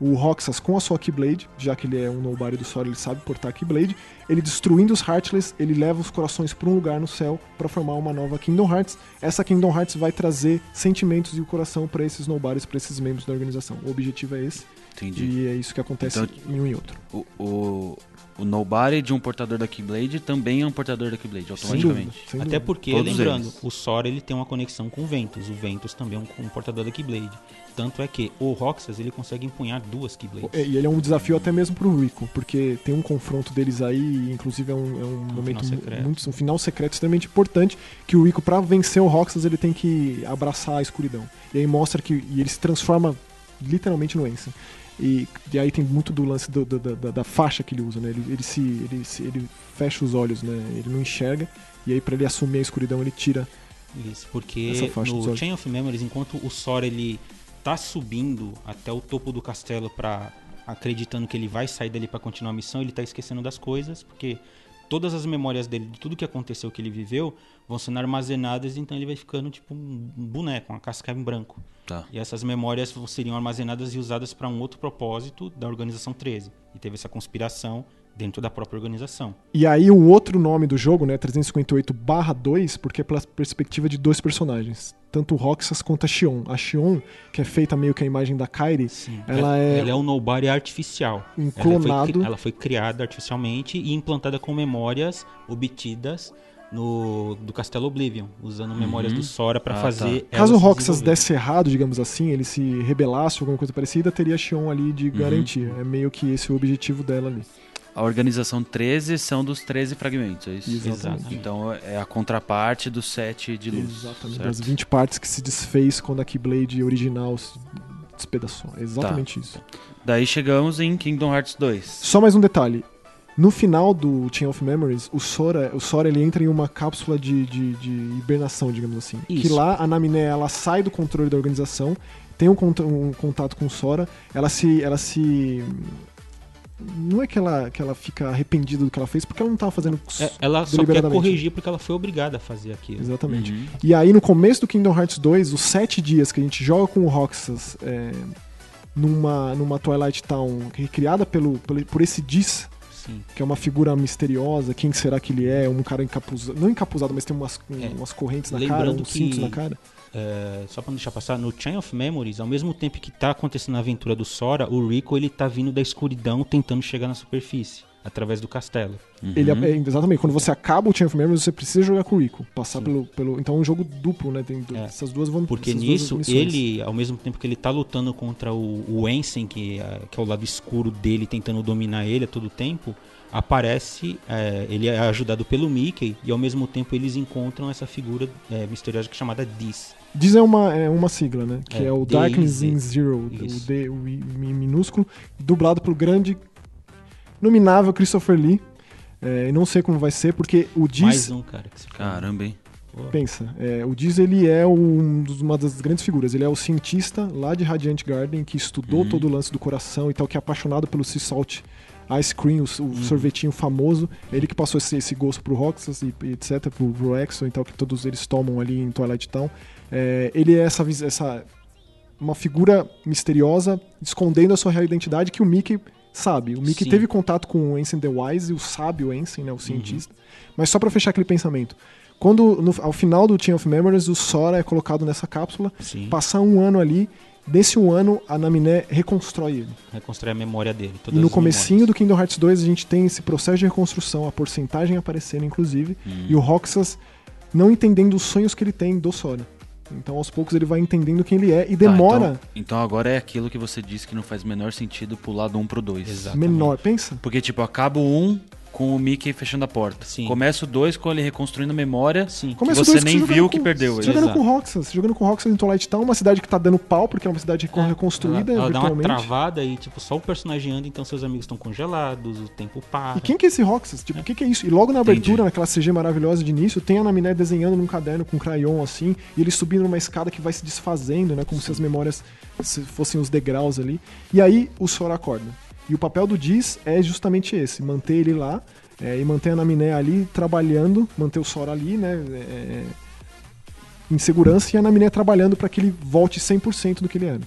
o Roxas com a sua Keyblade, já que ele é um Nobody do Sora, ele sabe portar a Keyblade, ele destruindo os Heartless, ele leva os corações para um lugar no céu para formar uma nova Kingdom Hearts. Essa Kingdom Hearts vai trazer sentimentos e o coração para esses Nobodies, para esses membros da organização. O objetivo é esse. Entendi. E é isso que acontece Então- em um e outro. O, o, o Nobody de um portador da Keyblade também é um portador da Keyblade, Sem automaticamente. dúvida, sem Até dúvida. porque, Todos lembrando, eles. o Sora ele tem uma conexão com o Ventus. O Ventus também é um, um portador da Keyblade. Tanto é que o Roxas ele consegue empunhar duas Keyblades. E ele é um desafio até mesmo pro Rico, porque tem um confronto deles aí, e inclusive é um, é um momento final mu- secreto. muito, um final secreto extremamente importante, que o Rico, pra vencer o Roxas, ele tem que abraçar a escuridão. E aí mostra que e ele se transforma literalmente no Ensign. E, e aí tem muito do lance do- do- da, da- faixa que ele usa, né? Ele, ele, se, ele, se- ele fecha os olhos, né? Ele não enxerga, e aí pra ele assumir a escuridão, ele tira Isso, porque Essa faixa dos no. Chain of Memories, enquanto o Sora ele tá subindo até o topo do castelo para acreditando que ele vai sair dali para continuar a missão, ele tá esquecendo das coisas, porque todas as memórias dele, de tudo que aconteceu, que ele viveu, vão sendo armazenadas, então ele vai ficando tipo um boneco, uma casca em branco. Tá. E essas memórias seriam armazenadas e usadas para um outro propósito da Organização 13. E teve essa conspiração dentro da própria organização. E aí o outro nome do jogo, né, 358/2, porque é pela perspectiva de dois personagens, tanto o Roxas quanto a Xion. A Xion, que é feita meio que a imagem da Kairi, ela é Ela é um nobody artificial. um Ela foi, clonado. ela foi criada artificialmente e implantada com memórias obtidas no, do Castelo Oblivion, usando memórias do Sora para Ah, fazer. tá. Caso o Roxas desse errado, digamos assim, ele se rebelasse ou alguma coisa parecida, teria a Xion ali de garantia. É meio que esse o objetivo dela ali. A organização 13 são dos 13 fragmentos, é isso? Exatamente. Então é a contraparte do 7 de luz. Exatamente. certo? Das 20 partes que se desfez quando a Keyblade original se despedaçou. É exatamente isso. Daí chegamos em Kingdom Hearts 2. Só mais um detalhe. No final do Chain of Memories, o Sora, o Sora ele entra em uma cápsula de, de, de hibernação, digamos assim. Isso. Que lá a Naminé ela sai do controle da organização, tem um, cont- um contato com o Sora, ela se, ela se não é que ela, que ela fica arrependida do que ela fez, porque ela não tava fazendo É, ela só quer corrigir porque ela foi obrigada a fazer aquilo. Exatamente. Uhum. E aí, no começo do Kingdom Hearts 2, os sete dias que a gente joga com o Roxas é, numa, numa Twilight Town criada pelo, pelo, por esse Diz, Sim. que é uma figura misteriosa, quem será que ele é? Um cara encapuzado, não encapuzado, mas tem umas, É. umas correntes na Lembrando cara, uns que- cintos na cara. É, só pra não deixar passar, no Chain of Memories, ao mesmo tempo que tá acontecendo a aventura do Sora, o Rico ele tá vindo da escuridão tentando chegar na superfície, através do castelo. Ele é, exatamente, quando você acaba o Chain of Memories, você precisa jogar com o Rico, passar Sim. pelo, pelo. Então é um jogo duplo, né? Tem É. essas duas vão Porque nisso, ele, ao mesmo tempo que ele tá lutando contra o, o Ensign, que, é- que é o lado escuro dele, tentando dominar ele a todo tempo, aparece, é, ele é ajudado pelo Mickey, e ao mesmo tempo eles encontram essa figura é, misteriosa que é chamada Diz. Diz é uma, é uma sigla, né? Que é, É, o Darkness in Zero, o. D o I mi- minúsculo, dublado pelo grande, nominável Christopher Lee. É, não sei como vai ser, porque o Diz, Mais um, cara. Que se Caramba, hein? Pô, pensa, é, o Diz ele é um uma das grandes figuras. Ele é o cientista lá de Radiant Garden que estudou Uhum. todo o lance do coração e tal, que é apaixonado pelo Sea Salt Ice Cream, o, o Uhum. sorvetinho famoso. Ele que passou esse, esse gosto pro Roxas e, e etc, pro, pro Exo e tal, que todos eles tomam ali em Twilight Town. É, ele é essa, essa uma figura misteriosa escondendo a sua real identidade que o Mickey sabe. O Mickey Sim. teve contato com o Ensign the Wise, o sábio Ensign, né, o cientista. Mas só pra fechar aquele pensamento. Quando, no- ao final do Chain of Memories, o Sora é colocado nessa cápsula, Sim, passar um ano ali, nesse um ano, a Naminé reconstrói ele. reconstruir a memória dele. E no comecinho do memórias. Kingdom Hearts 2, a gente tem esse processo de reconstrução, a porcentagem aparecendo, inclusive, Hum. e o Roxas não entendendo os sonhos que ele tem do Sora. Então, aos poucos, ele vai entendendo quem ele é e Tá, demora então, então agora é aquilo que você disse que não faz o menor sentido pular do 1 pro 2. Exato. menor. Pensa? Porque, tipo, acaba o 1 com o Mickey fechando a porta. Sim. Começa o 2 com ele reconstruindo a memória. Sim. Começa você nem viu com- que perdeu ele. Jogando com o Roxas, jogando com o Roxas em Twilight Town, uma cidade que tá dando pau, porque é uma cidade recon- reconstruída ela, ela dá uma virtualmente. travada e, tipo, só o personagem anda, então seus amigos estão congelados, o tempo para. E quem que é esse Roxas? Tipo, o que, que é isso? E logo na Entendi. abertura, naquela CG maravilhosa de início, tem a Naminé desenhando num caderno com crayon assim, e ele subindo numa escada que vai se desfazendo, né? Como se as memórias se fossem os degraus ali. E aí o Sora acorda. E o papel do Diz é justamente esse: manter ele lá é, e manter a Naminé ali trabalhando, manter o Sora ali, né? é, em segurança e a Naminé trabalhando para que ele volte 100% do que ele era.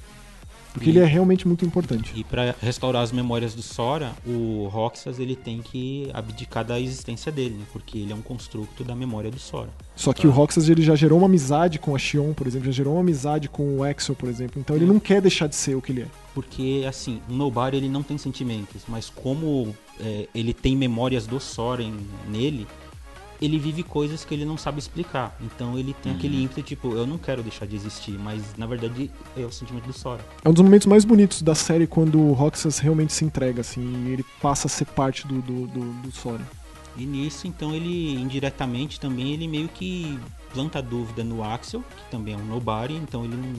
Porque E- ele é realmente muito importante. E pra restaurar as memórias do Sora, o Roxas ele tem que abdicar da existência dele, né? Porque ele é um construto da memória do Sora. Só que o Roxas ele já gerou uma amizade com a Xion, por exemplo, já gerou uma amizade com o Exo, por exemplo. Então ele não quer deixar de ser o que ele é. Porque, assim, o Nobody ele não tem sentimentos, mas como é, ele tem memórias do Sora em- nele, ele vive coisas que ele não sabe explicar. Então ele tem aquele ímpeto, tipo, eu não quero deixar de existir, mas na verdade é o sentimento do Sora. É um dos momentos mais bonitos da série quando o Roxas realmente se entrega, assim, e ele passa a ser parte do, do, do, do Sora. E nisso, então, ele indiretamente também, ele meio que planta dúvida no Axel, que também é um nobody, então ele não.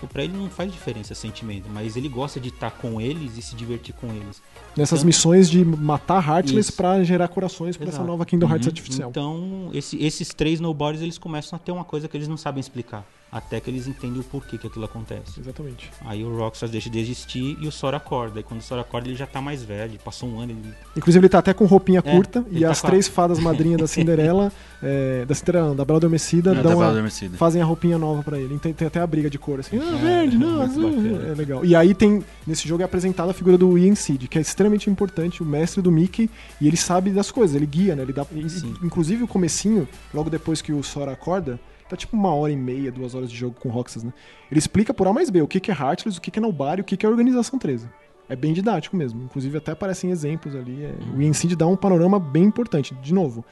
Tipo, pra ele não faz diferença sentimento, mas ele gosta de estar com eles e se divertir com eles. Nessas Então- missões de matar Heartless pra gerar corações pra essa nova Kingdom Hearts Uhum. artificial. Então, esse- esses três nobodies, eles começam a ter uma coisa que eles não sabem explicar. Até que eles entendem o porquê que aquilo acontece. Exatamente. Aí o Roxas deixa de existir e o Sora acorda. E quando o Sora acorda, ele já tá mais velho, passou um ano. Ele... Inclusive, ele tá até com roupinha É, curta e tá as três fadas madrinhas da [laughs] Cinderela, é, da Cinderela, não, da Bela Adormecida, Da dão Bela a- Adormecida. fazem a roupinha nova pra ele. Tem, tem até a briga de cor, assim, ah, É, verde, não, muito azul. bacana. É legal. E aí tem, nesse jogo é apresentada a figura do Ian Seed, que é extremamente importante, o mestre do Mickey, e ele sabe das coisas, ele guia, né? Ele dá, Sim. inclusive o comecinho, logo depois que o Sora acorda, tá tipo uma hora e meia, duas horas de jogo com Roxas, né? Ele explica por A mais B o que que é Heartless, o que que é Nobody, o que que é Organização 13. É bem didático mesmo. Inclusive até aparecem exemplos ali. é- O Ian Seed dá um panorama bem importante. De novo,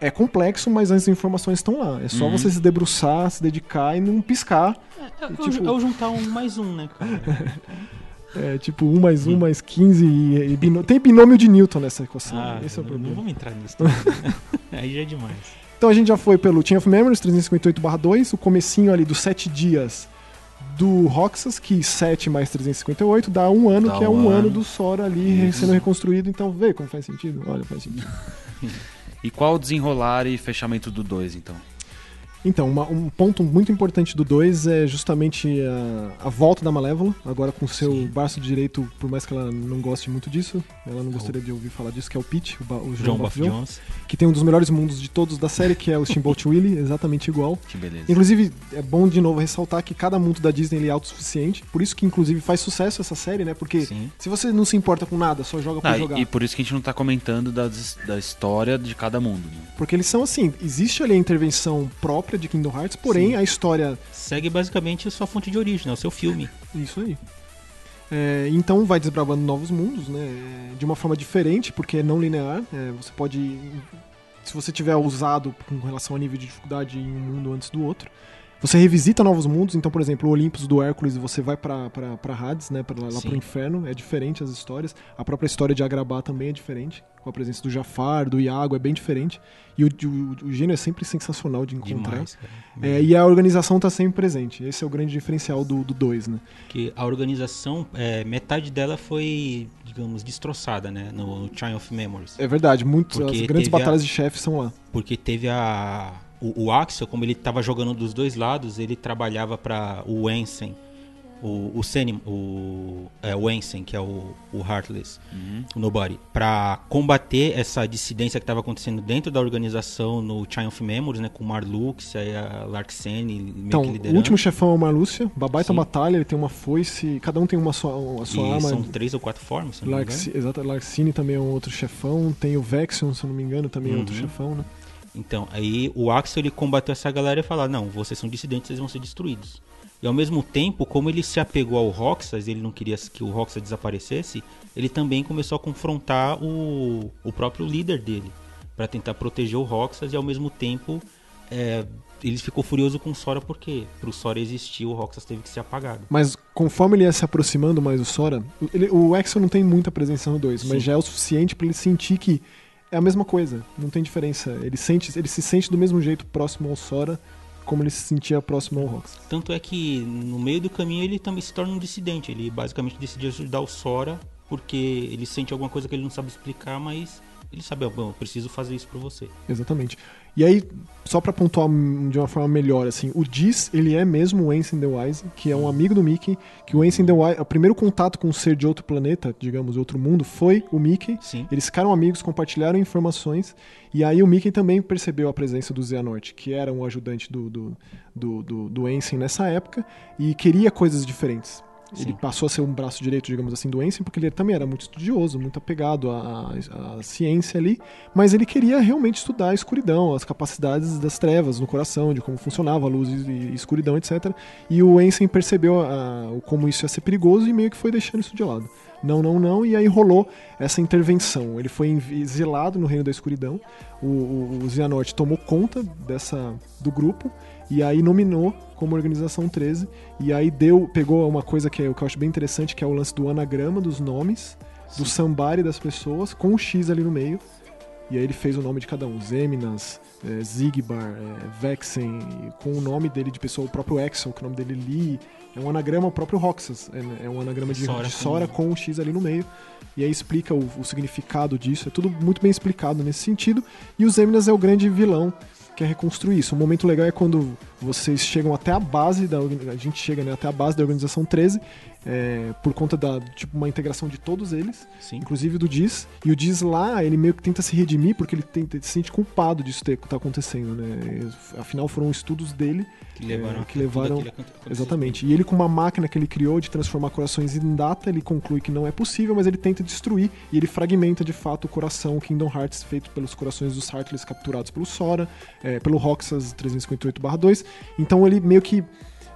é complexo, mas as informações estão lá. É só Uhum. você se debruçar, se dedicar e não piscar. É, é, E, o- tipo- é o juntar um mais um, né, cara? [laughs] É tipo 1 mais 1 mais 15 e, e tem binômio de Newton nessa equação. Ah, Esse é o problema. não vamos entrar nisso. [laughs] Aí já é demais. Então a gente já foi pelo Chain of Memories 358/2, o comecinho ali dos 7 dias do Roxas, que 7 mais 358 dá um ano, Dá que é um um ano. ano. do Sora ali Isso. sendo reconstruído. Então vê como faz sentido? Olha, faz sentido. [laughs] E qual o desenrolar e fechamento do 2, então? Então, uma- um ponto muito importante do 2 é justamente a, a volta da Malévola, agora com seu Sim. braço direito, por mais que ela não goste muito disso, ela não gostaria de ouvir falar disso, que é o Pete, o, o John João Buff Baffion, Jones. que tem um dos melhores mundos de todos da série, que é o Steamboat [laughs] Willie, exatamente igual. Que beleza. Inclusive, é bom de novo ressaltar que cada mundo da Disney ele é autossuficiente, por isso que inclusive faz sucesso essa série, né? Porque Sim. se você não se importa com nada, só joga por Ah, jogar. e, e por isso que a gente não tá comentando das- da história de cada mundo. né? Porque eles são assim, existe ali a intervenção própria de Kingdom Hearts, porém Sim. a história Segue basicamente a sua fonte de origem, né? o seu filme. Isso aí. É, então vai desbravando novos mundos, né? é, De uma forma diferente, porque é não linear. é, você pode. Se você tiver usado com relação ao nível de dificuldade em um mundo antes do outro. Você revisita novos mundos, então, por exemplo, o Olympus do Hércules, você vai pra, pra, pra Hades, né? Pra, lá Sim. pro inferno, é diferente as histórias. A própria história de Agrabah também é diferente, com a presença do Jafar, do Iago, é bem diferente. E o, o, o gênio é sempre sensacional de encontrar. Demais. É, e a organização tá sempre presente. Esse é o grande diferencial do 2, do dois, né? que a organização, é, metade dela foi, digamos, destroçada, né? No, no Triumph of Memories. É verdade, muitas Porque as grandes teve a- batalhas de chefes são lá. Porque teve a. O, o Axel, como ele estava jogando dos dois lados, ele trabalhava para o Ensign. O, o Senim, o, é, o Ensign, que é o, o Heartless, Uhum. o Nobody, para combater essa dissidência que estava acontecendo dentro da organização no Triumph Memories, né? Com o Marlux, aí a Larxene meio Então, o último chefão é o Marlúcia, babaita Sim. batalha, ele tem uma foice, cada um tem uma sua, a sua e arma. são três ou quatro formas, se não me engano. Larxi, exato, também é um outro chefão, tem o Vexion, se eu não me engano, também é outro Uhum. chefão, né? Então, aí o Axel ele combateu essa galera e falou: não, vocês são dissidentes, vocês vão ser destruídos. E ao mesmo tempo, como ele se apegou ao Roxas, ele não queria que o Roxas desaparecesse, ele também começou a confrontar o, o próprio líder dele, para tentar proteger o Roxas e ao mesmo tempo é, ele ficou furioso com o Sora porque pro Sora existir o Roxas teve que ser apagado. Mas conforme ele ia se aproximando mais do Sora, ele- o Exo não tem muita presença no 2, mas já é o suficiente pra ele sentir que é a mesma coisa, não tem diferença. Ele, sente, ele se sente do mesmo jeito próximo ao Sora como ele se sentia próximo ao Rox. Tanto é que no meio do caminho ele também se torna um dissidente. Ele basicamente decide ajudar o Sora porque ele sente alguma coisa que ele não sabe explicar, mas ele sabe, ó, bom, eu preciso fazer isso pra você. Exatamente. E aí, só pra pontuar de uma forma melhor, assim, o Diz, ele é mesmo o Ansem the Wise, que é um amigo do Mickey, que o Ansem the Wise, o primeiro contato com um ser de outro planeta, digamos, outro mundo, foi o Mickey. Sim. Eles ficaram amigos, compartilharam informações, e aí o Mickey também percebeu a presença do Xehanort, que era um ajudante do, do, do, do, do Ansem nessa época, e queria coisas diferentes. Ele Sim. passou a ser um braço direito, digamos assim, do Ansem, porque ele também era muito estudioso, muito apegado à, à- à ciência ali, mas ele queria realmente estudar a escuridão, as capacidades das trevas no coração, de como funcionava a luz e, e escuridão, etc. E o Ansem percebeu a- como isso ia ser perigoso e meio que foi deixando isso de lado. Não, não, não, e aí rolou essa intervenção. Ele foi exilado no Reino da Escuridão, o, o, o Xehanort tomou conta dessa, do grupo, e aí nominou como Organização 13, e aí deu, pegou uma coisa que, é, que eu acho bem interessante, que é o lance do anagrama dos nomes, do sambari das pessoas, com o X ali no meio, e aí ele fez o nome de cada um, Zeminas, é, Zigbar, é, Vexen, com o nome dele de pessoa, o próprio Exel, que o nome dele é Lee, é um anagrama, o próprio Roxas, é, é um anagrama de Sora de com- Sora com o X ali no meio, e aí explica o, o significado disso, é tudo muito bem explicado nesse sentido, e o Zeminas é o grande vilão que é reconstruir isso. Um momento legal é quando vocês chegam até a base da a gente chega né, até a base da organização 13 é, por conta da tipo uma integração de todos eles, Sim. inclusive do Diz. E o Diz lá, ele meio que tenta se redimir porque ele, tenta, ele se sente culpado disso ter, que tá acontecendo, né? Afinal, foram estudos dele Que levaram, É, que levaram-. Exatamente. E ele, com uma máquina que ele criou de transformar corações em data, ele conclui que não é possível, mas ele tenta destruir e ele fragmenta de fato o coração Kingdom Hearts feito pelos corações dos Heartless capturados pelo Sora, é, pelo Roxas 358-2. Então ele meio que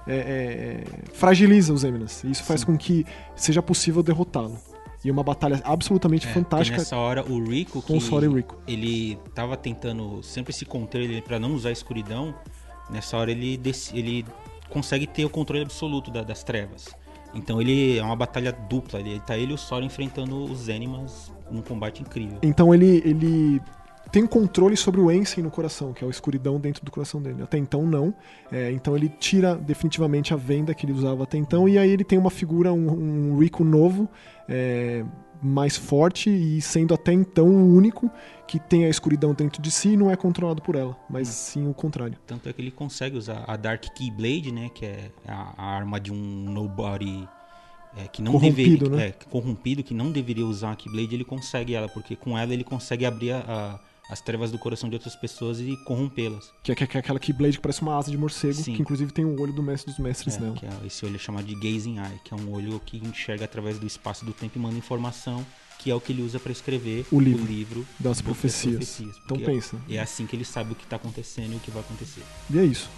é, é, fragiliza os Eminas. E isso faz Sim. com que seja possível derrotá-lo. E uma batalha absolutamente É, fantástica nessa hora o Rico, com o que Rico. ele tava tentando sempre se conter ele para não usar a escuridão, nessa hora ele, ele consegue ter o controle absoluto da- das trevas. Então ele é uma batalha dupla, ele tá ele e o Sora enfrentando os Animas num combate incrível. Então ele, ele tem um controle sobre o Ensign no coração, que é a escuridão dentro do coração dele. Até então não. É, então ele tira definitivamente a venda que ele usava até então e aí ele tem uma figura, um, um Rico novo, é, mais forte e sendo até então o único que tem a escuridão dentro de si e não é controlado por ela, mas sim o contrário. Tanto é que ele consegue usar a Dark Keyblade, né, que é a, a arma de um nobody é, que não Corrompido, deveria, né? é, corrompido, que não deveria usar a Keyblade, ele consegue ela, porque com ela ele consegue abrir a- a- as trevas do coração de outras pessoas e corrompê-las. Que é, que é aquela Keyblade que parece uma asa de morcego, Sim. que inclusive tem o olho do mestre dos mestres É, nela. que é esse olho é chamado de Gazing Eye, que é um olho que enxerga através do espaço do tempo e manda informação, que é o que ele usa para escrever O livro das do- profecias. Então pensa. É assim que ele sabe o que tá acontecendo e o que vai acontecer. E é isso.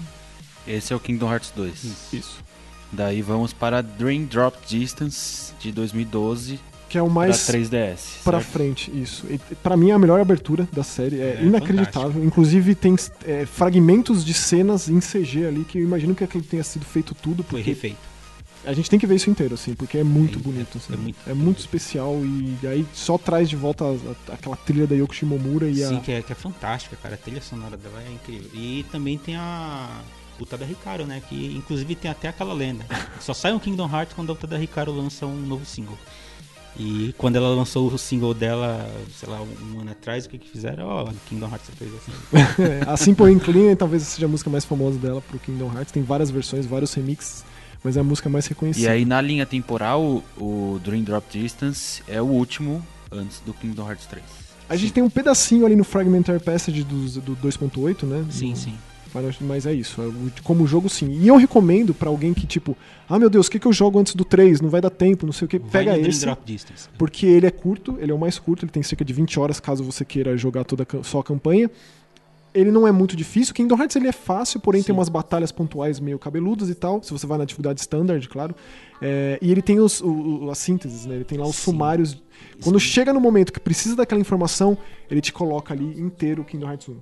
Esse é o Kingdom Hearts 2. Isso. Isso. Daí vamos para Dream Drop Distance de 2012 Que é o para mais 3DS. Pra certo? frente, isso. E, pra mim é a melhor abertura da série, é, É, inacreditável. Inclusive tem é, fragmentos de cenas em CG ali que eu imagino que aquele tenha sido feito tudo, Foi refeito. a gente tem que ver isso inteiro, assim, porque é muito É, bonito. é- assim. é muito- é muito especial e aí só traz de volta a- a- aquela trilha da Yoko Shimomura e Sim, a. que é, que é fantástica, cara. A trilha sonora dela é incrível. E também tem a Utada Ricardo, né? Que inclusive tem até aquela lenda. Só sai um Kingdom Hearts quando a Utada Ricardo lança um novo single. E quando ela lançou o single dela, sei lá, um ano atrás, o que que fizeram? Ó, Kingdom Hearts fez assim. [laughs] a Simple Incline talvez seja a música mais famosa dela pro Kingdom Hearts. Tem várias versões, vários remixes, mas é a música mais E reconhecida. aí na linha temporal, o Dream Drop Distance é o último antes do Kingdom Hearts 3. A gente tem um pedacinho ali no Fragmentary Passage do, do 2.8, né? Sim, No- sim. Final- Mas é isso, é como jogo sim. E eu recomendo pra alguém que, tipo, ah meu Deus, o que, que eu jogo antes do 3? Não vai dar tempo, não sei o que. Vai Pega esse. Porque ele é curto, ele é o mais curto, ele tem cerca de 20 horas caso você queira jogar toda a só a campanha. Ele não é muito difícil. Kingdom Hearts ele é fácil, porém Sim. tem umas batalhas pontuais meio cabeludas e tal. Se você vai na dificuldade standard, claro. É, e ele tem os, o- as sínteses, né? Ele tem lá os Sim. sumários. Quando Isso- chega no momento que precisa daquela informação, ele te coloca ali inteiro o Kingdom Hearts 1.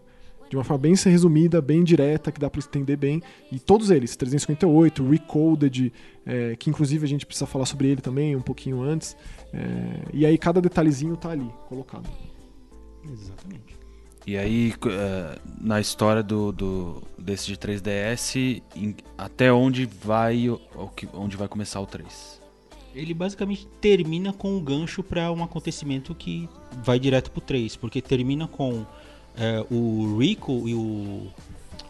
De uma forma bem resumida, bem direta, que dá pra entender bem. E todos eles, 358, Recoded, é, que inclusive a gente precisa falar sobre ele também um pouquinho antes. É, e aí cada detalhezinho tá ali, colocado. Exatamente. E aí, eh, na história do, do- desse de 3DS, em- até onde vai o, o que- onde vai começar o 3? Ele basicamente termina com um gancho para um acontecimento que vai direto pro 3, porque termina com é, o Rico e o,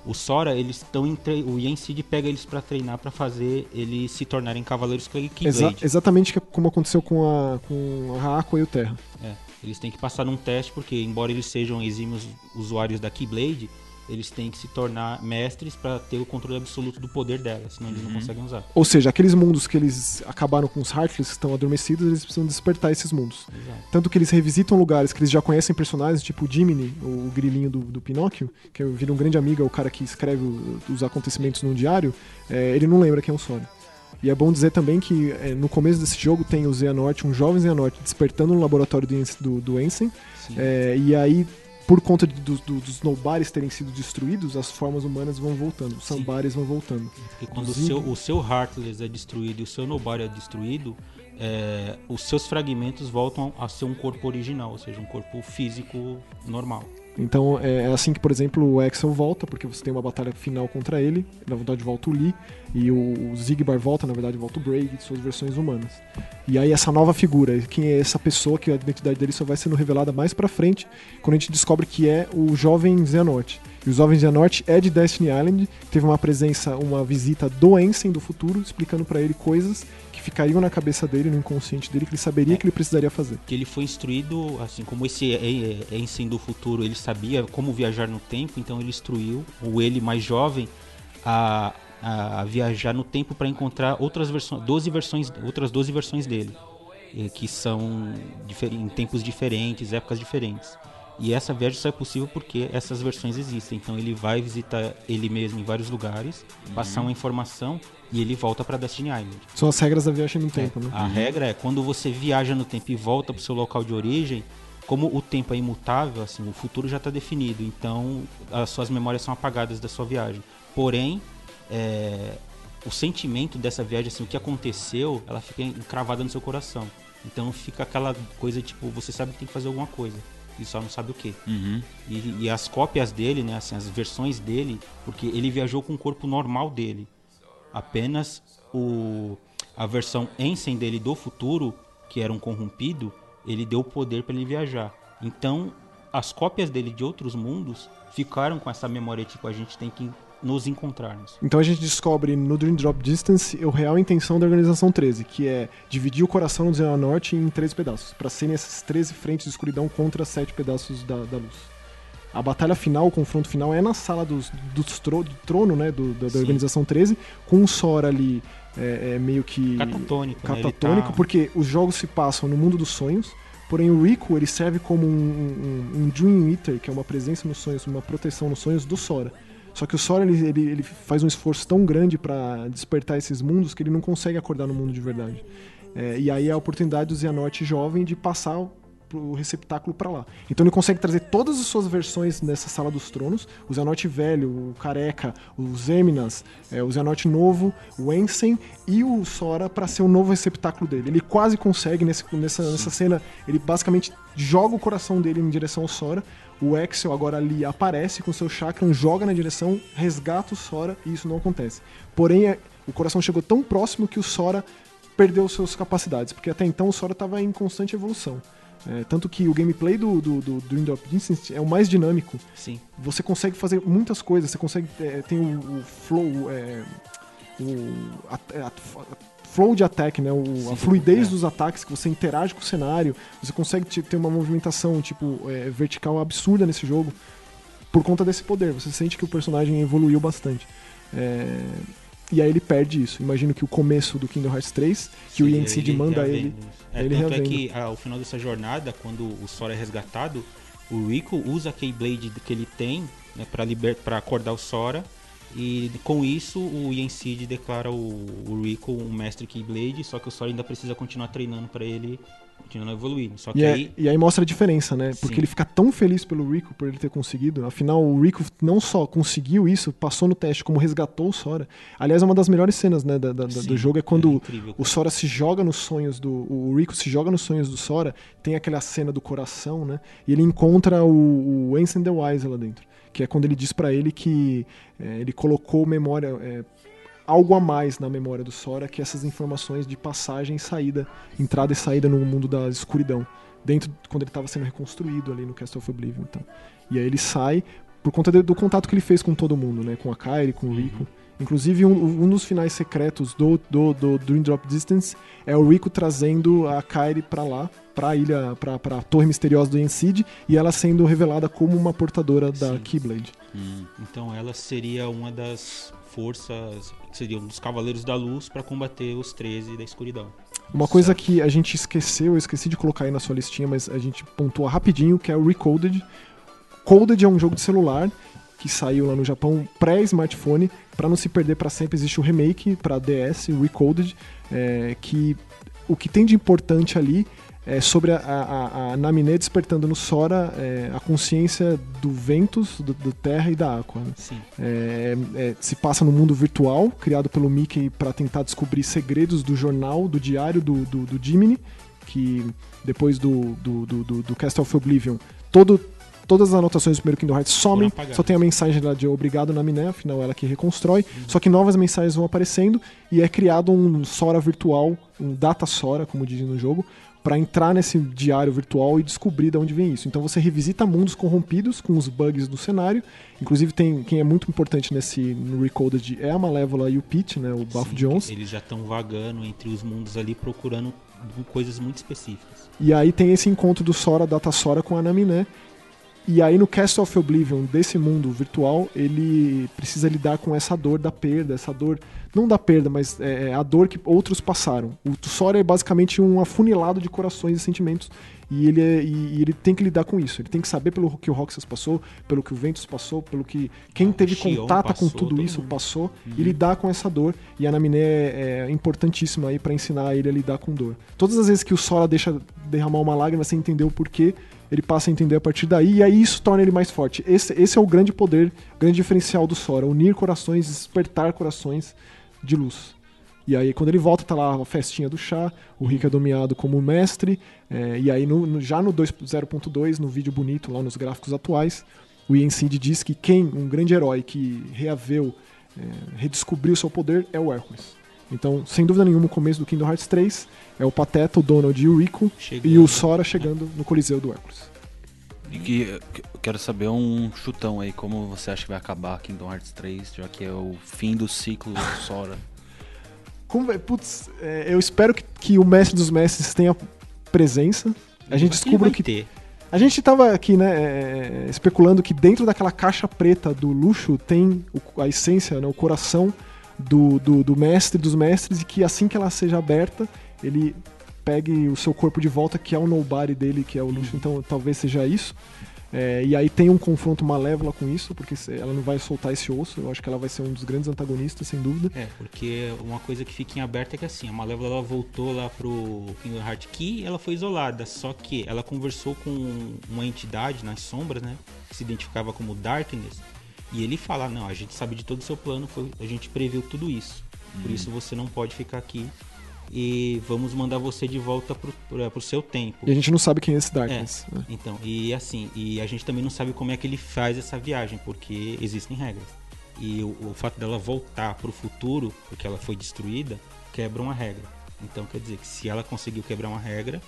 o Sora, eles estão em tre- o Yensid pega eles para treinar para fazer eles se tornarem cavaleiros Clay Exa Keyblade. exatamente como aconteceu com a, com a Aqua e o Terra. É, eles têm que passar num teste porque embora eles sejam exímios usuários da Keyblade, eles têm que se tornar mestres para ter o controle absoluto do poder dela, senão eles não conseguem usar. Ou seja, aqueles mundos que eles acabaram com os Heartless, que estão adormecidos, eles precisam despertar esses mundos. Exato. Tanto que eles revisitam lugares que eles já conhecem personagens, tipo o Jiminy, o grilinho do, do Pinóquio, que vira um grande amigo, é o cara que escreve os acontecimentos num diário, é, ele não lembra quem é o Sora. E é bom dizer também que é, no começo desse jogo tem o Xehanort, um jovem Xehanort, despertando no laboratório do, do, do Sim. é, e aí, por conta de- do- do- dos Nobares terem sido destruídos, as formas humanas vão voltando, os. Sambares vão voltando. Porque quando o seu, o seu Heartless é destruído e o seu Nobody é destruído, é, os seus fragmentos voltam a ser um corpo original, ou seja, um corpo físico normal. Então é é assim que, por exemplo, o Axel volta, porque você tem uma batalha final contra ele. Na verdade, volta o Lee. E o, o Zigbar volta, na verdade, volta o Braid, suas versões humanas. E aí, essa nova figura, quem é essa pessoa, que a identidade dele só vai sendo revelada mais pra frente, quando a gente descobre que é o jovem Xehanort. E os Jovens Norte é de Destiny Island, teve uma presença, uma visita do Ensign do futuro, explicando para ele coisas que ficariam na cabeça dele, no inconsciente dele, que ele saberia é. que ele precisaria fazer. Que ele foi instruído, assim como esse Ensign do futuro, ele sabia como viajar no tempo, então ele instruiu o ele mais jovem a, a, a viajar no tempo para encontrar outras versões, 12 versões, outras 12 versões dele, que são em tempos diferentes, épocas diferentes. E essa viagem só é possível porque essas versões existem. Então ele vai visitar ele mesmo em vários lugares, uhum. passar uma informação e ele volta para Destiny Island. São as regras da viagem no tempo, é, né? A uhum. regra é quando você viaja no tempo e volta para o seu local de origem, como o tempo é imutável, assim, o futuro já está definido. Então as suas memórias são apagadas da sua viagem. Porém, é, o sentimento dessa viagem, assim, o que aconteceu, ela fica encravada no seu coração. Então fica aquela coisa tipo, você sabe que tem que fazer alguma coisa e só não sabe o que. Uhum. E, e, as cópias dele, né, assim, as versões dele, porque ele viajou com o corpo normal dele. Apenas o, a versão Ensign dele do futuro, que era um corrompido, ele deu o poder para ele viajar. Então, as cópias dele de outros mundos ficaram com essa memória, tipo, a gente tem que nos encontrarmos. Então a gente descobre no Dream Drop Distance a real intenção da Organização 13, que é dividir o coração do Zero Norte em 13 pedaços, para serem essas 13 frentes de escuridão contra 7 pedaços da, da luz. A batalha final, o confronto final é na sala dos, dos tro, do trono né, do, da, da Organização 13, com o Sora ali é, é meio que catatônico, catatônico né? tá... porque os jogos se passam no mundo dos sonhos, porém o Rico ele serve como um, um, um Dream Eater, que é uma presença nos sonhos, uma proteção nos sonhos do Sora. Só que o Sora ele, ele, ele faz um esforço tão grande para despertar esses mundos que ele não consegue acordar no mundo de verdade. É, e aí é a oportunidade do Xehanort jovem de passar o receptáculo para lá. Então ele consegue trazer todas as suas versões nessa sala dos tronos: o Xehanort velho, o careca, os Eminas, é, o Xehanort novo, o Ensign e o Sora para ser o novo receptáculo dele. Ele quase consegue nesse, nessa, nessa cena, ele basicamente joga o coração dele em direção ao Sora o Axel agora ali aparece com seu chakra, joga na direção, resgata o Sora e isso não acontece. Porém, é, o coração chegou tão próximo que o Sora perdeu suas capacidades, porque até então o Sora estava em constante evolução. É, tanto que o gameplay do, do, do Dream Drop Distance é o mais dinâmico. Sim. Você consegue fazer muitas coisas, você consegue. É, tem o, o flow. É, o, a, a, a, flow de attack, né? O, Sim, a fluidez é. dos ataques, que você interage com o cenário, você consegue ter uma movimentação tipo é, vertical absurda nesse jogo por conta desse poder. Você sente que o personagem evoluiu bastante. É... E aí ele perde isso. Imagino que o começo do Kingdom Hearts 3, que Sim, o Ian Seed manda ele. É, ele tanto é que ao final dessa jornada, quando o Sora é resgatado, o Rico usa a Keyblade que ele tem né, para acordar o Sora e com isso o Yensid declara o, o Rico um mestre Keyblade, só que o Sora ainda precisa continuar treinando para ele continuar evoluindo. Só que e, aí... É, e aí mostra a diferença, né? Porque Sim. ele fica tão feliz pelo Rico por ele ter conseguido. Afinal, o Rico não só conseguiu isso, passou no teste, como resgatou o Sora. Aliás, é uma das melhores cenas né, da, da, Sim, do jogo é quando é o Sora se joga nos sonhos do. O Rico se joga nos sonhos do Sora, tem aquela cena do coração, né? E ele encontra o, o Ancient the Wise lá dentro que é quando ele diz para ele que é, ele colocou memória é, algo a mais na memória do Sora que essas informações de passagem e saída, entrada e saída no mundo da escuridão, dentro quando ele estava sendo reconstruído ali no Castle of Oblivion, então. E aí ele sai por conta de, do contato que ele fez com todo mundo, né, com a Kairi, com o Rico. Inclusive, um, um, dos finais secretos do, do, do Dream Drop Distance é o Rico trazendo a Kairi para lá, pra ilha, pra, pra torre misteriosa do Yensid, e ela sendo revelada como uma portadora da Sim. Keyblade. Hum, então ela seria uma das forças, seria um dos Cavaleiros da Luz para combater os 13 da escuridão. Uma coisa certo. que a gente esqueceu, eu esqueci de colocar aí na sua listinha, mas a gente pontua rapidinho, que é o Recoded. Coded é um jogo de celular que saiu lá no Japão pré-smartphone. Para não se perder para sempre, existe o um remake para DS, o Recoded, é, que o que tem de importante ali é sobre a, a, a Naminé despertando no Sora é, a consciência do Ventus, do, do Terra e da Aqua. Né? É, é, se passa no mundo virtual, criado pelo Mickey para tentar descobrir segredos do jornal, do diário do, do, do Jiminy, que depois do, do, do, do Castle of Oblivion, todo todas as anotações do primeiro Kingdom Hearts somem, só tem a mensagem lá de obrigado Naminé, afinal ela que reconstrói, só que novas mensagens vão aparecendo e é criado um Sora virtual, um data Sora, como dizem no jogo, para entrar nesse diário virtual e descobrir de onde vem isso. Então você revisita mundos corrompidos com os bugs do cenário. Inclusive tem quem é muito importante nesse no Recoded é a Malévola e o Pete, né, o Bafo Jones. Eles já estão vagando entre os mundos ali procurando coisas muito específicas. E aí tem esse encontro do Sora, Data Sora com a Naminé. E aí no Castle of Oblivion, desse mundo virtual, ele precisa lidar com essa dor da perda, essa dor, não da perda, mas é, a dor que outros passaram. O Sora é basicamente um afunilado de corações e sentimentos, e ele, é- e, e ele tem que lidar com isso. Ele tem que saber pelo que o Roxas passou, pelo que o Ventus passou, pelo que quem Ah, teve contato com tudo isso mundo. passou, e lidar com essa dor. E a Naminé é, é importantíssima aí pra ensinar ele a lidar com dor. Todas as vezes que o Sora deixa derramar uma lágrima sem entender o porquê, ele passa a entender a partir daí, e aí isso torna ele mais forte. Esse, esse é o grande poder, grande diferencial do Sora, unir corações, despertar corações de luz. E aí, quando ele volta, tá lá a festinha do chá, o Rick é dominado como mestre, é, e aí, no- no- já no 2.0.2, no vídeo bonito, lá nos gráficos atuais, o Ian Seed diz que quem, um grande herói que reaveu, é, redescobriu seu poder, é o Hércules. Então, sem dúvida nenhuma, o começo do Kingdom Hearts 3 é o Pateta, o Donald e o Rico, Chegando. e o Sora chegando no Coliseu do Hércules. E que, que- eu quero saber um chutão aí, como você acha que vai acabar Kingdom Hearts 3, já que é o fim do ciclo do [laughs] Sora. Como, vai- putz, é, eu espero que, que o Mestre dos Mestres tenha presença. A gente descubra que ter. A gente tava aqui, né, é, especulando que dentro daquela caixa preta do luxo tem o- a essência, né, o coração do, do, do mestre dos mestres e que assim que ela seja aberta, ele pegue o seu corpo de volta, que é o nobody dele, que é o luxo. Então talvez seja isso. É, e aí tem um confronto malévola com isso, porque ela não vai soltar esse osso. Eu acho que ela vai ser um dos grandes antagonistas, sem dúvida. É, porque uma coisa que fica em aberto é que assim, a Malévola ela voltou lá pro Kingdom Hearts Key ela foi isolada. Só que ela conversou com uma entidade nas sombras, né? Que se identificava como Darkness. E ele fala, não, a gente sabe de todo o seu plano, foi, a gente previu tudo isso. Por isso você não pode ficar aqui. E vamos mandar você de volta pro, pro, pro seu tempo. E a gente não sabe quem é esse Darkness. né? Então, e assim, e a gente também não sabe como é que ele faz essa viagem, porque existem regras. E o, o fato dela voltar pro futuro, porque ela foi destruída, quebra uma regra. Então quer dizer que se ela conseguiu quebrar uma regra,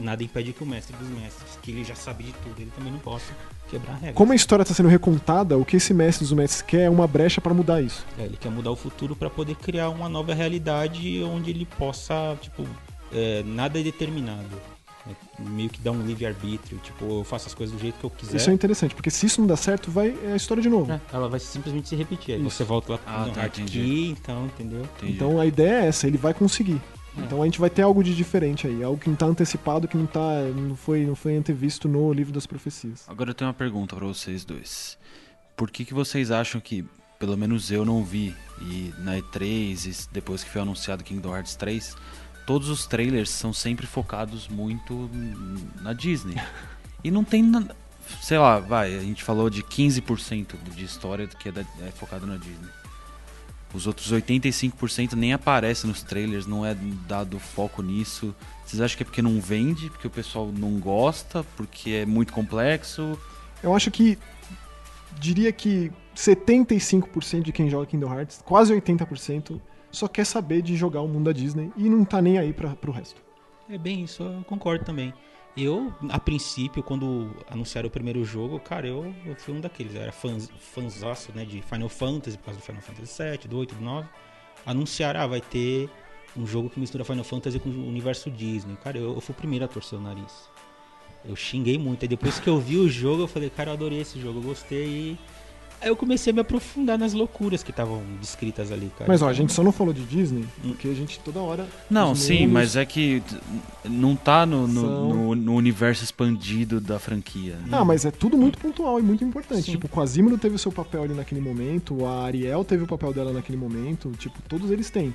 nada impede que o mestre dos mestres, que ele já sabe de tudo, ele também não possa quebrar a regra. Como a história está sendo recontada, o que esse mestre dos mestres quer é uma brecha para mudar isso. É, ele quer mudar o futuro para poder criar uma nova realidade onde ele possa, tipo, é, nada é determinado. É, meio que dar um livre-arbítrio, tipo, eu faço as coisas do jeito que eu quiser. Isso é interessante, porque se isso não dá certo, vai é a história de novo. É, ela vai simplesmente se repetir. Aí Isso. você volta lá Ah, tá, aqui, então, entendeu? Entendi. Então a ideia é essa, ele vai conseguir. Então a gente vai ter algo de diferente aí, algo que não tá antecipado, que não tá não foi não foi antevisto no livro das profecias. Agora eu tenho uma pergunta pra vocês dois. Por que, que vocês acham que, pelo menos eu não vi, e na E3, e depois que foi anunciado Kingdom Hearts 3, todos os trailers são sempre focados muito na Disney. E não tem. Sei lá, vai, a gente falou de 15% de história que é, da- é focado na Disney. Os outros 85% nem aparecem nos trailers, não é dado foco nisso. Vocês acham que é porque não vende, porque o pessoal não gosta, porque é muito complexo? Eu acho que diria que 75% de quem joga Kingdom Hearts, quase 80%, só quer saber de jogar o mundo da Disney e não tá nem aí pra, pro resto. É bem isso, eu concordo também. Eu, a princípio, quando anunciaram o primeiro jogo, cara, eu, eu fui um daqueles. Eu era fãs, né, de Final Fantasy, por causa do Final Fantasy VII, do 8, do 9. Anunciaram, ah, vai ter um jogo que mistura Final Fantasy com o universo Disney. Cara, eu, eu fui o primeiro a torcer o nariz. Eu xinguei muito. Aí depois que eu vi o jogo, eu falei, cara, eu adorei esse jogo, eu gostei. E aí eu comecei a me aprofundar nas loucuras que estavam descritas ali, cara. Mas ó, a gente só não falou de Disney, porque a gente toda hora Não, sim, mas é que não tá no, no, São- no- no universo expandido da franquia. né? Ah, mas é tudo muito pontual e muito importante. Sim. Tipo, o Quasimodo teve o seu papel ali naquele momento, a Ariel teve o papel dela naquele momento, tipo, todos eles têm.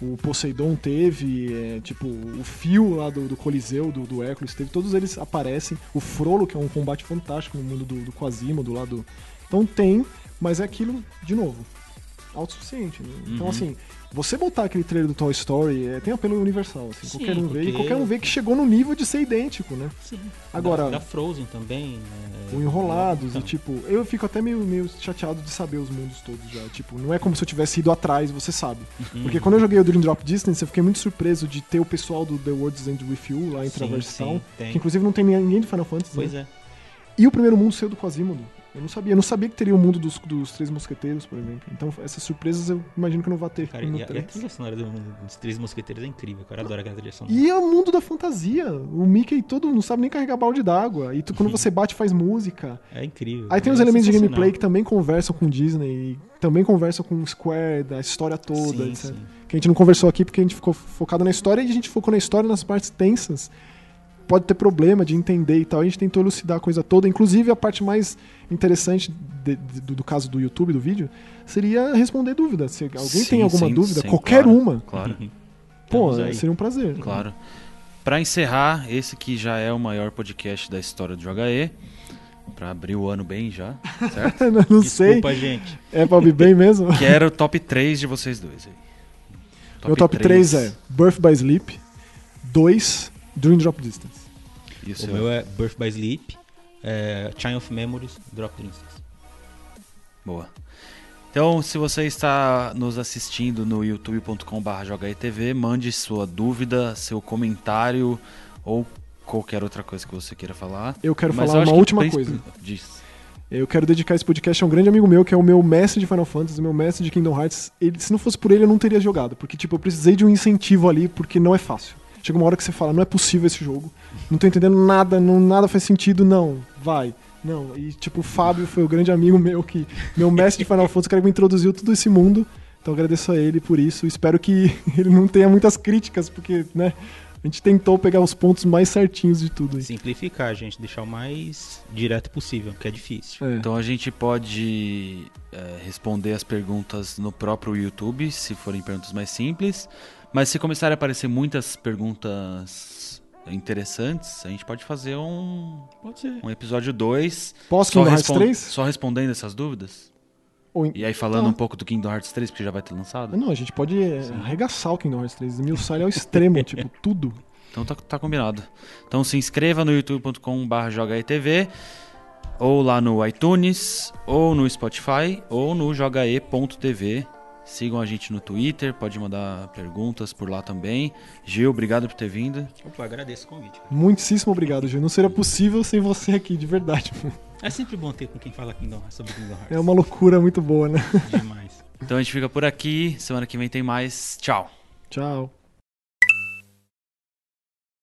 O Poseidon teve, é, tipo, o Fio lá do, do Coliseu, do, do Hércules teve, todos eles aparecem. O Frollo, que é um combate fantástico no mundo do, do Quasimodo lá do... Então tem, mas é aquilo, de novo. autossuficiente. Né? Então, Uhum. assim, você botar aquele trailer do Toy Story é, tem apelo universal. Assim, Sim, qualquer um vê. E porque- qualquer um vê que chegou no nível de ser idêntico, né? Sim. Agora- Da, da Frozen também. né? Ou enrolados. Então, E, tipo, eu fico até meio, meio chateado de saber os mundos todos já. Tipo, não é como se eu tivesse ido atrás, você sabe. uhum. Porque quando eu joguei o Dream Drop Distance, eu fiquei muito surpreso de ter o pessoal do The World's End With You lá em Sim, Traversão. sim, tem. Que inclusive não tem ninguém do Final Fantasy. Pois né? é. E o primeiro mundo saiu do Quasimodo. Eu não sabia. Eu não sabia que teria o mundo dos, dos Três Mosqueteiros, por exemplo. Então essas surpresas eu imagino que não vai ter. Cara, e a, e a trilha sonora do- dos Três Mosqueteiros é incrível, cara. Eu adoro aquela trilha sonora. E é o mundo da fantasia. O Mickey todo não sabe nem carregar balde d'água. E tu, quando você bate, faz música. É incrível. Aí tem é os elementos de gameplay que também conversam com Disney. Também conversam com o Square, da história toda, Sim, etc. sim. Que a gente não conversou aqui porque a gente ficou focado na história e a gente focou na história nas partes tensas. Pode ter problema de entender e tal. A gente tentou elucidar a coisa toda. Inclusive, a parte mais interessante de- de- do, do caso do YouTube, do vídeo, seria responder dúvidas. Se alguém Sim, tem alguma sim, dúvida, sim, qualquer claro. uma, Claro, pô, Estamos aí. seria um prazer. claro. Pra encerrar, esse que já é o maior podcast da história do JE. Pra abrir o ano bem já, certo? [laughs] não sei. Desculpa, gente. É pra ouvir bem mesmo? [laughs] Quero o top 3 de vocês dois aí. Meu top 3 é Birth by Sleep, 2, Dream Drop Distance. Isso O meu é Birth by Sleep, é, Child of Memories, Drop Distance. Boa. Então, se você está nos assistindo no youtube.com.br JogaETV, mande sua dúvida, seu comentário ou qualquer outra coisa que você queira falar. Eu quero Mas falar eu uma última princip- coisa. Diz. Eu quero dedicar esse podcast a um grande amigo meu, que é o meu mestre de Final Fantasy, o meu mestre de Kingdom Hearts. Ele, se não fosse por ele, eu não teria jogado. Porque, tipo, eu precisei de um incentivo ali, porque não é fácil. Chega uma hora que você fala, não é possível esse jogo. Não tô entendendo nada, não, nada faz sentido, não. Vai. Não. E, tipo, o Fábio foi o grande amigo meu, que meu mestre de Final Fantasy, o cara que me introduziu todo esse mundo. Então eu agradeço a ele por isso. Espero que [laughs] ele não tenha muitas críticas, porque, né, a gente tentou pegar os pontos mais certinhos de tudo. aí. Simplificar, gente, deixar o mais direto possível, que é difícil. É. Então a gente pode é, responder as perguntas no próprio YouTube, se forem perguntas mais simples. Mas se começarem a aparecer muitas perguntas interessantes, a gente pode fazer um, Pode ser. um episódio 2 Posso só, Kingdom Hearts respon- 3? só respondendo essas dúvidas. Ou em- E aí falando Tá. um pouco do Kingdom Hearts 3, porque já vai ter lançado. Não, a gente pode é, arregaçar o Kingdom Hearts 3. Mil ele ao extremo, [laughs] tipo, tudo. Então tá, tá combinado. Então se inscreva no youtube.com.br jogaetv, ou lá no iTunes, ou no Spotify, ou no jogae.tv. Sigam a gente no Twitter, pode mandar perguntas por lá também. Gil, obrigado por ter vindo. Opa, agradeço o convite. cara. Muitíssimo obrigado, Gil. Não seria possível sem você aqui, de verdade. É sempre bom ter com quem fala Kingdom Hearts, sobre Kingdom Hearts. É uma loucura muito boa, né? Demais. Então a gente fica por aqui. Semana que vem tem mais. Tchau. Tchau.